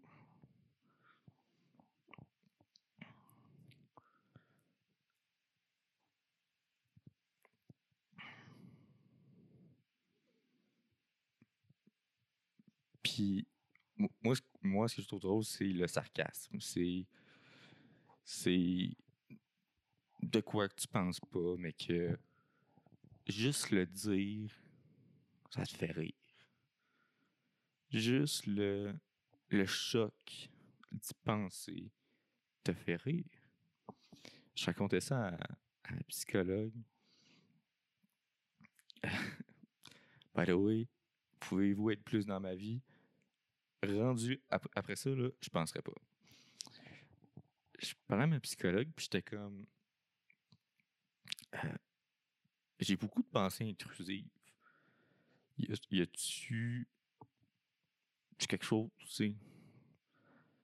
Moi, moi, ce que je trouve drôle, c'est le sarcasme. C'est. C'est. De quoi que tu penses pas, mais que. Juste le dire, ça te fait rire. Juste le. Le choc d'y penser te fait rire. Je racontais ça à, à un psychologue. By the way, pouvez-vous être plus dans ma vie? Rendu ap- après ça, là, je penserais pas. Je parlais à ma psychologue, puis j'étais comme. euh, J'ai beaucoup de pensées intrusives. Y a-tu. tu quelque chose, tu sais?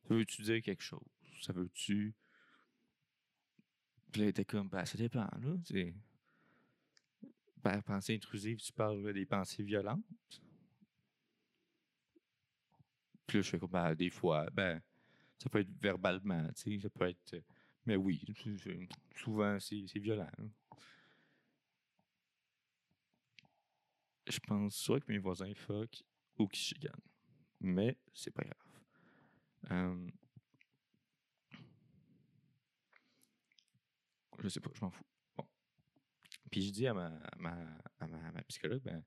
Ça veut-tu dire quelque chose? Ça veut-tu? Puis là, comme, ben, ça dépend, là. Par pensée intrusive, tu parles des pensées violentes. Puis là, je fais comme, ben, des fois, ben, ça peut être verbalement, tu sais, ça peut être. Mais oui, souvent, c'est violent. Je pense soit que mes voisins fuck ou qu'ils. Mais c'est pas grave. Je sais pas, je m'en fous. Bon. Puis je dis à ma, ma, à ma, psychologue, ben,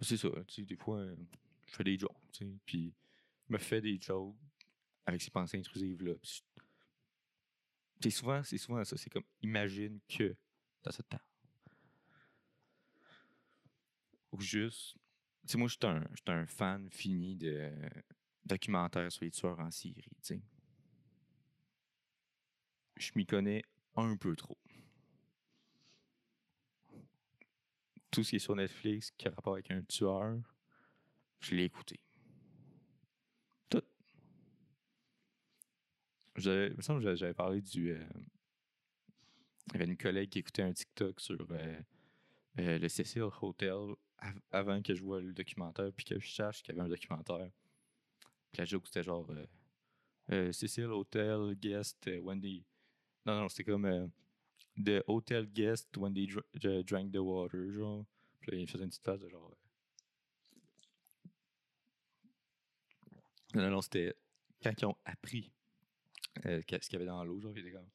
c'est ça, tu sais, des fois, je fais des jokes, tu sais, puis me fait des jokes avec ces pensées intrusives-là. C'est souvent, c'est souvent ça, c'est comme, imagine que t'as ce temps. Ou juste, tu moi, je suis un, un fan fini de documentaires sur les tueurs en Syrie. Je m'y connais un peu trop. Tout ce qui est sur Netflix qui a rapport avec un tueur, je l'ai écouté. Tout. J'avais- Il me semble j'avais- parlé du. euh, il y avait une collègue qui écoutait un TikTok sur euh, euh, le Cecil Hotel av- avant que je vois le documentaire, puis que je cherche qu'il y avait un documentaire. Puis la joke, c'était genre Cecil Hotel Guest they. Non, non, c'était comme The Hotel Guest when they dr- dr- drank the water, genre. Puis là, il faisait une petite face de genre. non, non, c'était quand ils ont appris euh, ce qu'il y avait dans l'eau, genre, ils étaient comme.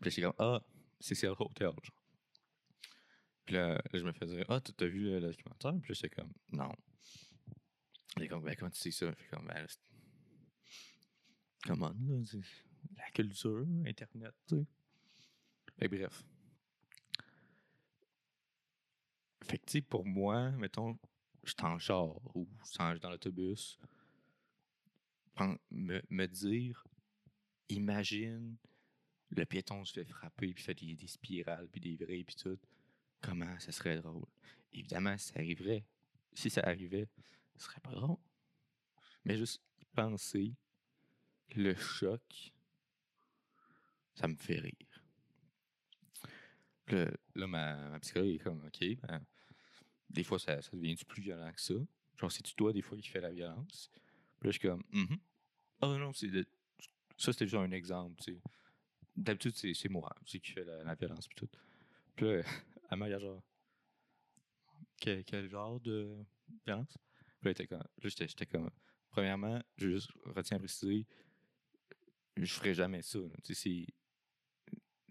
Puis là, j'étais comme, ah, c'est le Hotel, genre. Puis là, là, je me fais dire, ah, t'as vu le, documentaire? Puis là, j'étais comme, non. Il est comme, ben, comment tu sais ça? Je comme, ben, c'est- comment, là? La culture, Internet, tu sais. Mais bref. Fait que, tu sais, pour moi, mettons, je suis en char ou je suis dans l'autobus, me, me dire, imagine le piéton se fait frapper, puis fait des, des spirales, puis des vrais, puis tout. Comment ça serait drôle? Évidemment, ça arriverait, si ça arrivait, ce serait pas drôle. Mais juste penser, le choc, ça me fait rire. Là, là, ma, ma psychologue est comme, OK, ben, des fois, ça, ça devient plus violent que ça? Genre, c'est-tu toi, des fois, qui fais la violence? Là, je suis comme, Mhm. Ah non, c'est de- ça, c'était juste un exemple, tu sais. D'habitude, c'est moi, c'est qui fait la, la violence, puis tout. Puis là, elle m'a genre, quel, genre de violence? Puis là, j'étais comme, premièrement, je retiens à préciser, je ferais jamais ça. Tu sais,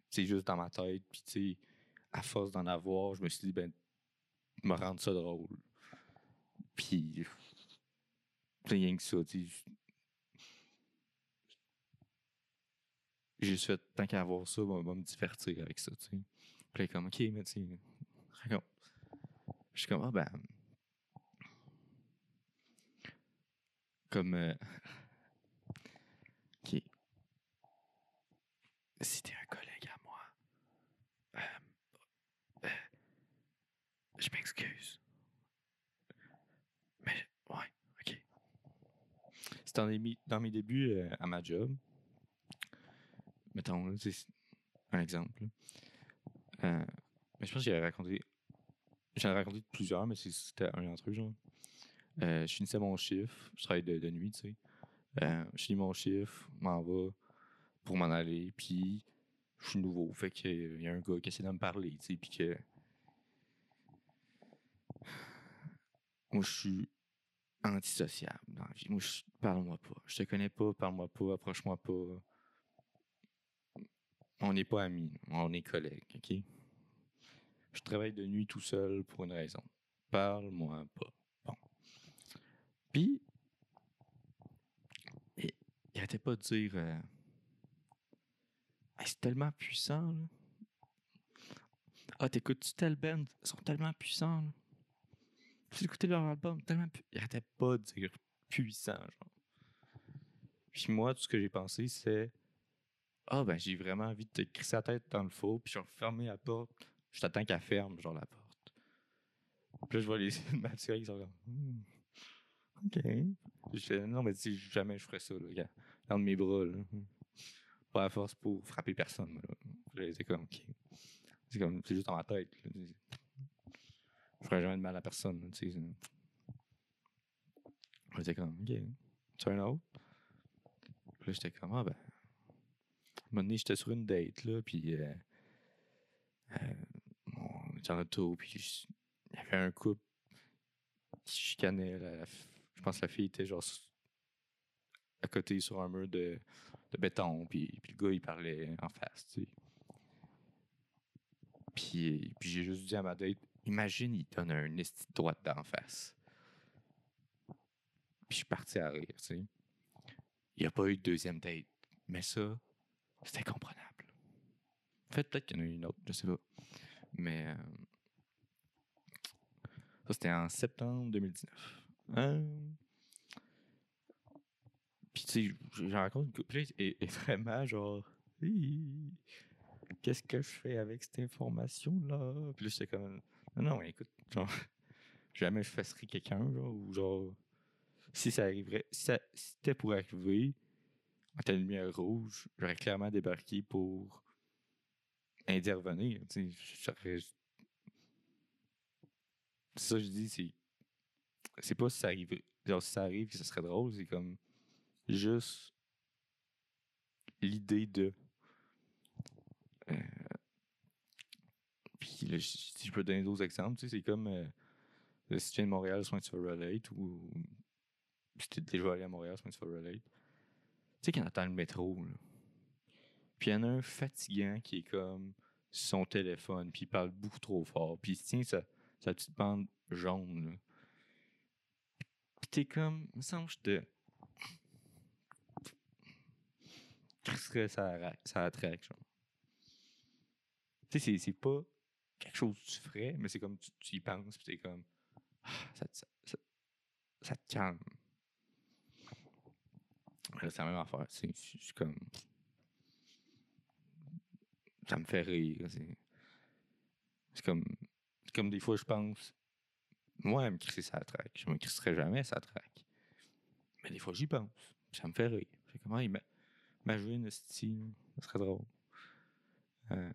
c'est juste dans ma tête. Puis, tu sais, à force d'en avoir, je me suis dit, ben, me rendre ça drôle. Puis, rien que ça, juste fait, tant qu'à avoir ça, on va me divertir avec ça, tu sais. Puis là, comme, OK, mais tu. Je suis comme, ah ben. Comme. euh, OK. Si t'es un collègue à moi, euh, euh, je m'excuse. Mais, ouais, OK. Dans, mes débuts euh, à ma job. Mettons, c'est un exemple. Euh, mais je pense que j'avais raconté. J'en ai raconté plusieurs, mais c'était un d'entre eux, genre. Euh, je finissais mon chiffre. Je travaille de, nuit, tu sais. Je finis mon chiffre, m'en va pour m'en aller, puis je suis nouveau. Fait qu'il y a un gars qui essaie de me parler, tu sais, puis que. Moi, je suis antisociable dans la vie. Moi, parle-moi pas. Je te connais pas, parle-moi pas, approche-moi pas. On n'est pas amis, on est collègues, OK? Je travaille de nuit tout seul pour une raison. Parle-moi pas. Bon. Puis, il il arrêtait pas de dire euh, c'est tellement puissant, là. Ah, t'écoutes-tu tel band? Ils sont tellement puissants, là. Tu écouté leur album? Tellement pu- Il arrêtait pas de dire puissant, genre. Puis moi, tout ce que j'ai pensé, c'est Ah, ben, j'ai vraiment envie de te crisser la tête dans le four, puis vais fermer la porte. Je t'attends qu'elle ferme, genre, la porte. Puis là, je vois les ma psychologue, ils sont comme Hmm, OK. Je Non, mais sais, jamais je ferais ça, là. Regarde, dans mes bras, là. Pas à force pour frapper personne, là. Puis comme OK. C'est comme, c'est juste dans ma tête. Je ferais jamais de mal à personne, tu sais. J'étais comme, OK. Tu un autre? Puis là, j'étais comme, ah ben. Un moment donné, j'étais sur une date, là, puis. Euh, euh, on était en auto, puis il y avait un couple qui chicanait. la- la je pense que la fille était genre à côté sur un mur de, de béton, puis, puis le gars, il parlait en face, tu sais. Puis, puis j'ai juste dit à ma date, imagine, il donne un esti droite d'en face. Puis je suis parti à rire, tu sais. Il n'y a pas eu de deuxième date. Mais ça, c'était comprenable. En fait, peut-être qu'il y en a eu une autre, je sais pas. Mais euh, ça, c'était en septembre 2019. Euh, Puis, tu sais, j'en raconte une couple. Et, vraiment, genre, qu'est-ce que je fais avec cette information-là? Puis là, j'étais comme, non, non, écoute, genre, jamais je fasserais quelqu'un, genre, ou genre, si ça arriverait, si, c'était pour arriver, en telle lumière rouge, j'aurais clairement débarqué pour intervenir. Tu sais, ça je dis, c'est. C'est pas si ça arrive. Genre, si ça arrive, ce serait drôle, c'est comme. Juste. L'idée de. Euh, là, si je peux donner d'autres exemples, tu sais, c'est comme. euh, si tu viens de Montréal, soit tu vas relate, ou. Si tu es déjà allé à Montréal, soit tu vas relate. Tu sais, quand attend le métro, là. Puis il y en a un fatigant qui est comme son téléphone, puis il parle beaucoup trop fort, puis il se tient sa, sa petite bande jaune. Là. Puis t'es comme, il me semble que je te. crisserais ça, ra- ça attraque, genre. Tu sais, c'est pas quelque chose que tu ferais, mais c'est comme tu, y penses, puis t'es comme. ah, ça, ça, ça, te calme. C'est la même affaire. Je je suis comme. Ça me fait rire. C'est comme. comme des fois, je pense. Moi, me crisser ça traque. Je me crisserais jamais ça traque. Mais des fois, j'y pense. Ça me fait rire. Fait comme, ah, ima- imagine, esti, ça serait drôle. Euh,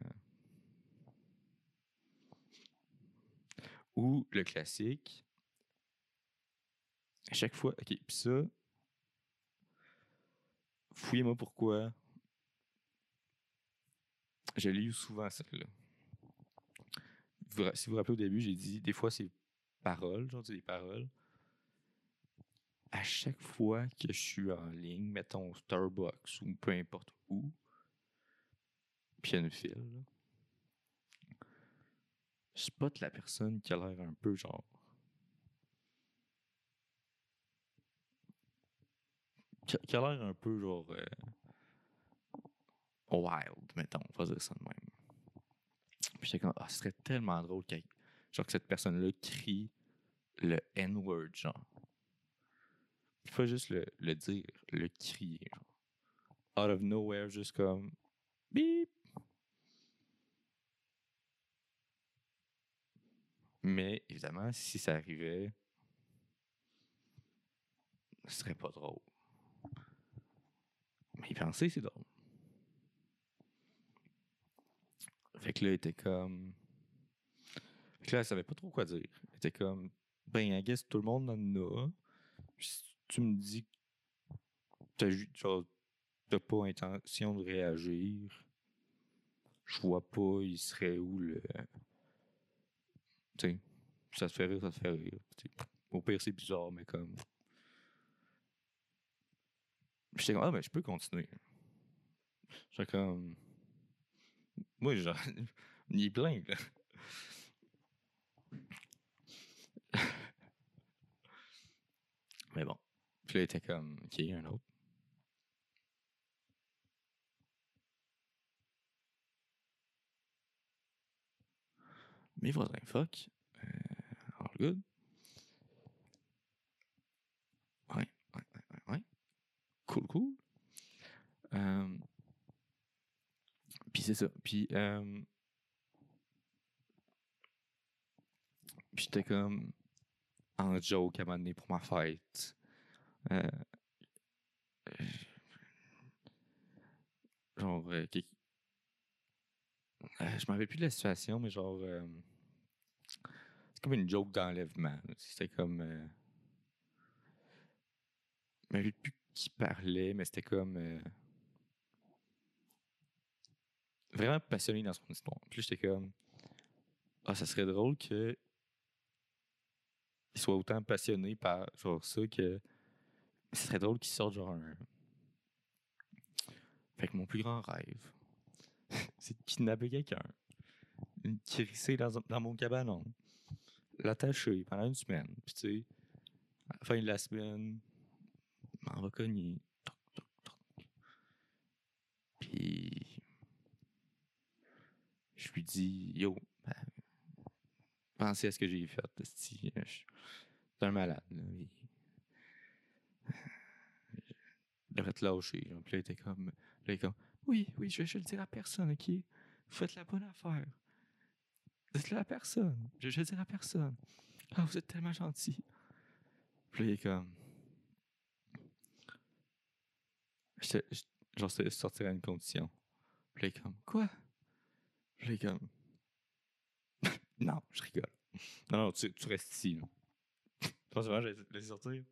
Ou le classique. À chaque fois. Ok, puis ça. Fouillez-moi pourquoi. Je lis souvent celle-là. Si vous vous rappelez au début, j'ai dit des fois c'est paroles, genre des paroles. À chaque fois que je suis en ligne, mettons Starbucks ou peu importe où, puis il y a une file, là, spot la personne qui a l'air un peu genre. qui a- l'air un peu genre. euh, wild, mettons, on va dire ça de même. Puis j'étais comme, ah, ce serait tellement drôle genre que cette personne-là crie le N-word, genre. Pas juste le, le dire, le crier, genre. Out of nowhere, juste comme bip. Mais évidemment, si ça arrivait, ce serait pas drôle. Mais y penser, c'est drôle. Fait que là, il était comme. Fait que là, elle savait pas trop quoi dire. Elle était comme. Ben, I guess tout le monde en a. Si tu me dis que t'as pas intention de réagir, je vois pas, il serait où le. Sais, ça te fait rire, ça te fait rire. Tu sais, Au pire, c'est bizarre, mais comme. J'étais comme, ah, ben, je peux continuer. J'étais comme. Moi, genre, il est plein, là. Mais bon. Puis là, il était comme, OK, un autre. Mes voisins, fuck. All good. Ouais, ouais, ouais, ouais. Cool, cool. Euh, puis c'est ça. Puis, euh, j'étais comme en joke à un pour ma fête. Euh, genre, euh, euh, je m'en rappelle plus de la situation, mais genre, euh, c'est comme une joke d'enlèvement. C'était comme. Euh, je me rappelle plus qui parlait, mais c'était comme. euh, vraiment passionné dans son histoire. Puis j'étais comme, ah, ça serait drôle que il soit autant passionné par genre ça que ce serait drôle qu'il sorte genre un. Fait que mon plus grand rêve, c'est de kidnapper quelqu'un, le crisser dans, dans mon cabanon, l'attacher pendant une semaine, puis tu sais, à la fin de la semaine, m'en va cogner. Puis je lui dis Yo, ben, pensez à ce que j'ai fait. suis un malade. Là, et- Je devrais te lâcher. Puis là, il était comme, là, il est comme Oui, oui, je vais, le dire à personne, ok? Faites la bonne affaire. Dites-le à personne. Je, le dire à personne. Ah, vous êtes tellement gentil. Puis là, il est comme. J'étais- Genre, c'est sortir à une condition. Puis là, il est comme Quoi? Puis là, il est comme Non, je rigole. Non, non, tu, tu restes ici. Tu penses vraiment que je vais laisser sortir?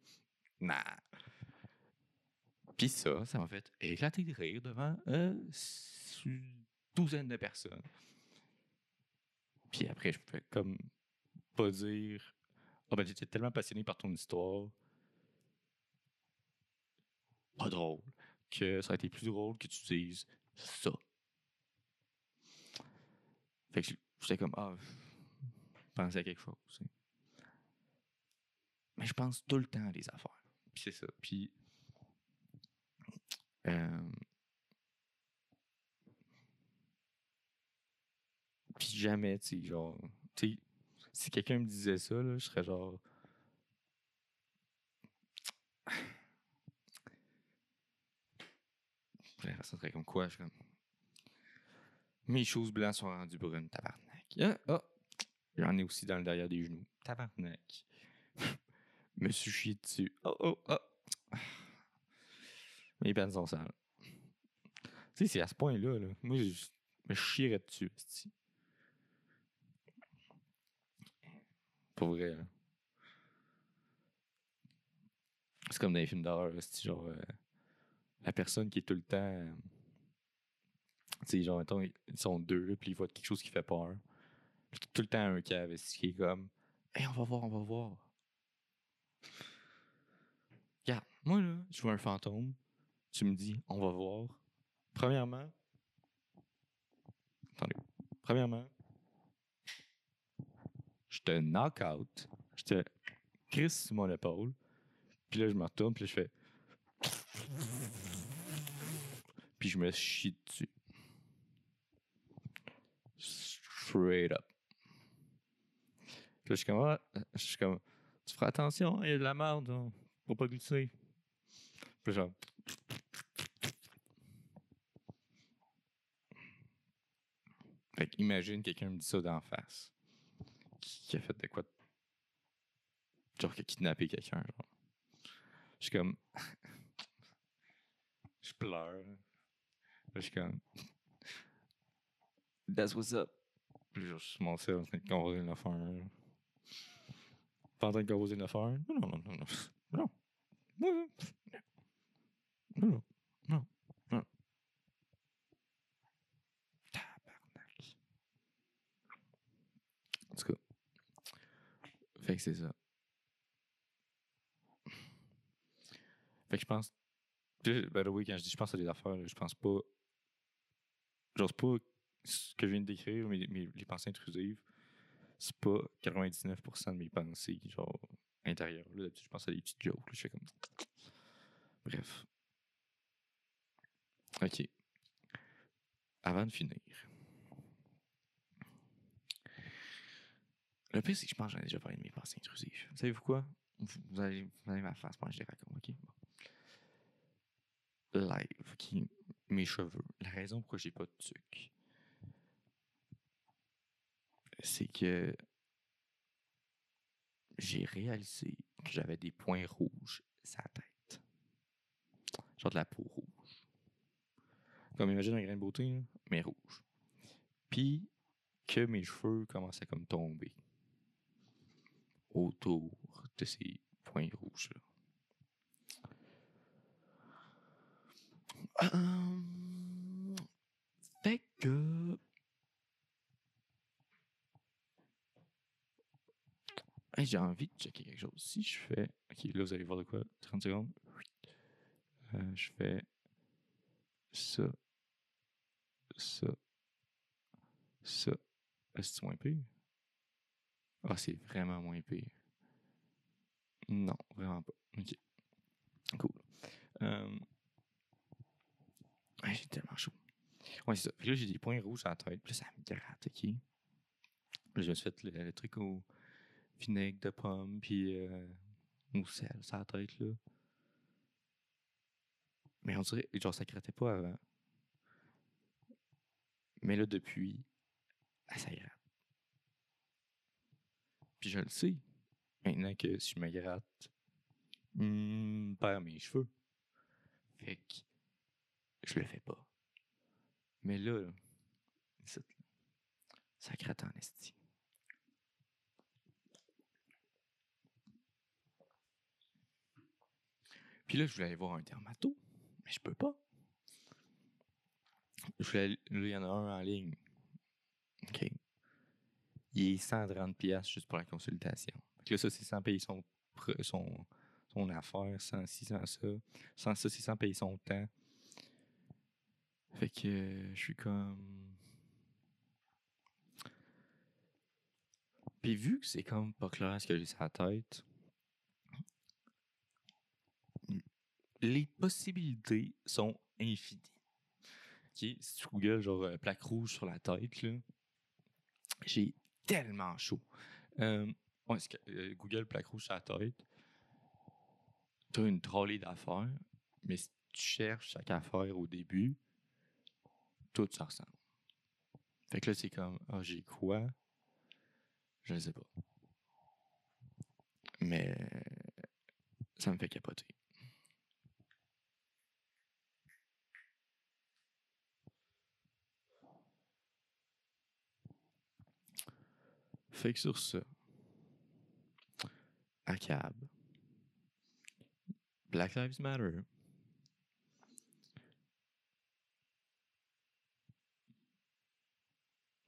Nah. Puis ça, ça m'a fait éclater de rire devant euh, une douzaine de personnes. Puis après, je pouvais comme pas dire Ah ben, j'étais tellement passionné par ton histoire. Pas drôle. Que ça aurait été plus drôle que tu dises ça. Fait que j'étais comme, ah, je pensais à quelque chose. Mais je pense tout le temps à des affaires. Puis c'est ça. Puis. euh, Puis jamais, tu sais, genre. Tu sais, si quelqu'un me disait ça, là, je serais genre. Ça serait comme quoi? Je suis comme. Mes choses blanches sont rendues brunes, tabarnak. Ah, ah, J'en ai aussi dans le derrière des genoux. Tabarnak. me suis chié dessus. Oh, oh, oh. Mes peines sont sales. Tu sais, c'est à ce point-là. Là. Moi, je me chierais dessus. Pour vrai. là. C'est comme dans les films d'horreur. c'est genre. euh, la personne qui est tout le temps. euh, tu sais, genre, mettons, ils sont deux, puis ils voient quelque chose qui fait peur. Puis tout le temps un cave esti, qui est comme. Hey, on va voir, on va voir. Regarde, moi là, je vois un fantôme. Tu me dis, on va voir. Premièrement. Attendez. Premièrement. Je te knock out. Je te crisse sur mon épaule. Puis là, je me retourne, puis je fais. Puis je me chie dessus. Straight up. Puis là, je suis comme, ah, je suis comme, tu feras attention, il y a de la merde, hein, pour pas glisser. Puis genre. Fait imagine quelqu'un me dit ça d'en face. Qui, a fait de quoi de- Genre qui a kidnappé quelqu'un, genre. Je suis comme. je pleure. Je suis comme. That's what's up. Puis je suis mon sel en train de composer une affaire. Pas en train de composer une affaire. Non, non. Non. Non. Non. Non. Non. Non. Non. Tabarnak. En tout cas. Fait que c'est ça. Fait que je pense. The way, quand je dis je pense à des affaires, je pense pas. J'ose pas ce que je viens de décrire, mes, mes- les pensées intrusives. C'est pas 99% de mes pensées, genre, intérieures. Là, d'habitude, je pense à des petites jokes. là, je fais comme. Bref. Ok. Avant de finir. Le pire, c'est que je pense que j'en ai déjà parlé de mes pensées intrusives. Savez-vous quoi? Vous vous allez, vous ma face pendant que je les raconte, ok? Bon. Live, ok? Mes cheveux. La raison pourquoi j'ai pas de tuque, c'est que j'ai réalisé que j'avais des points rouges sur la tête. Genre de la peau rouge. Comme imagine un grain de beauté, là, mais rouge. Puis que mes cheveux commençaient à comme tomber autour de ces points rouges-là. Hum, fait que. J'ai envie de checker quelque chose. Si je fais. Ok, là, vous allez voir de quoi? 30 secondes. Euh, je fais ça, ça, ça. Est-ce que c'est moins pire? Ah, c'est vraiment moins pire. Non, vraiment pas. Ok. Cool. Euh... ouais, j'ai tellement chaud. Ouais, c'est ça. Puis là, j'ai des points rouges à la tête. Puis là, ça me gratte, ok? Là, je me suis fait le, truc au vinaigre de pomme, puis euh, au sel, sur la tête, là. Mais on dirait, genre, ça grattait pas avant. Mais là, depuis, ah, ça gratte. Je le sais. Maintenant que si je me gratte, hmm, perds mes cheveux. Fait que je le fais pas. Mais là, ça gratte en esti. Puis là, je voulais aller voir un dermato, mais je peux pas. Je voulais, là, il y en a un en ligne. OK. Il est 130$ piastres juste pour la consultation. Ça, c'est sans payer son, son, son affaire, sans ci, sans ça. Sans ça, c'est sans payer son temps. Fait que euh, je suis comme. Puis vu que c'est comme pas clair ce que j'ai sur la tête, les possibilités sont infinies. Si tu googles genre euh, plaque rouge sur la tête, j'ai tellement chaud. Euh, euh, Google plaque rouge la tête, t'as une trolley d'affaires, mais si tu cherches chaque affaire au début, tout ça ressemble. Fait que là, c'est comme, ah, j'ai quoi? Je ne sais pas. Mais ça me fait capoter. Fait que sur ça, ACAB, Black Lives Matter,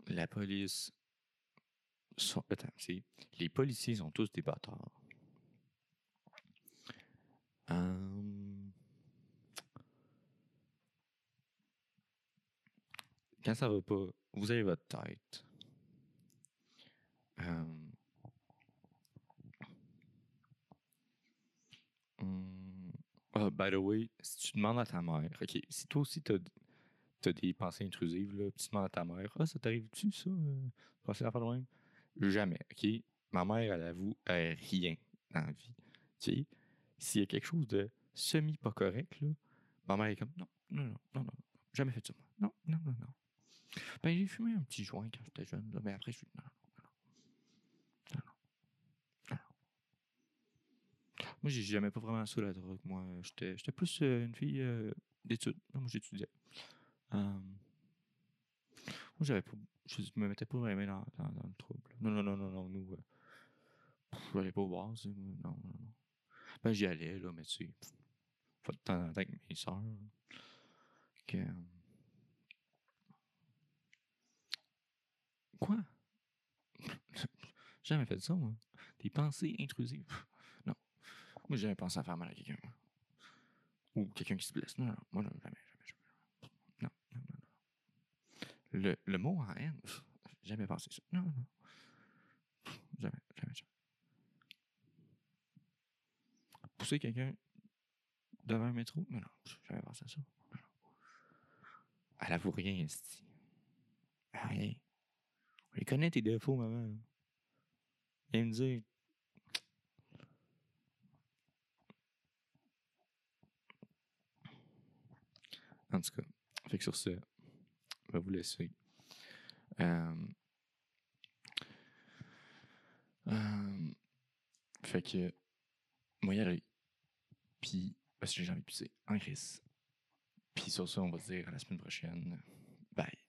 la police sont, attends, les policiers sont tous des bâtards. Hum, quand ça va pas, vous avez votre tête. Ah, by the way, si tu demandes à ta mère, ok, si toi aussi t'as as des pensées intrusives, là, tu demandes à ta mère, ah, ça t'arrive-tu, ça? Euh, penser à faire de même? Jamais, ok? Ma mère, elle avoue elle, rien dans la vie. Sais, s'il y a quelque chose de semi pas correct, là, ma mère est comme, non, non, non, non, non, jamais fait ça. Non, non, non, non. Ben, j'ai fumé un petit joint quand j'étais jeune, là, mais après, je suis, non, non, non. Moi, j'ai jamais pas vraiment ça, la drogue. Moi, j'étais j'étais plus euh, une fille euh, d'études. Moi, j'étudiais. Moi, j'avais pas. Je me mettais pas vraiment dans, dans, dans le trouble. Non, non, non, non, non. Nous, euh, pff, j'allais pas au bar, Non, non, non. Ben, j'y allais, là, mais tu sais, pas de en temps avec mes soeurs. Que. Quoi? Jamais fait ça, moi. Des pensées intrusives. Moi, j'ai jamais pensé à faire mal à quelqu'un. Ou quelqu'un qui se blesse. Non, non, moi, jamais, jamais, jamais. Non, non, non, non. Le, le mot en haine, jamais pensé ça. Non, non. Jamais, jamais, jamais. Pousser quelqu'un devant un métro? Non, non, j'ai jamais pensé à ça. Elle avoue rien, esti. Rien. On connaît tes défauts, maman. Viens me dire. En tout cas, fait que sur ce, on va vous laisser. Euh, euh, fait que, moi y aller. Puis, parce que j'ai envie de pisser en crise. Puis sur ça, on va se dire à la semaine prochaine. Bye.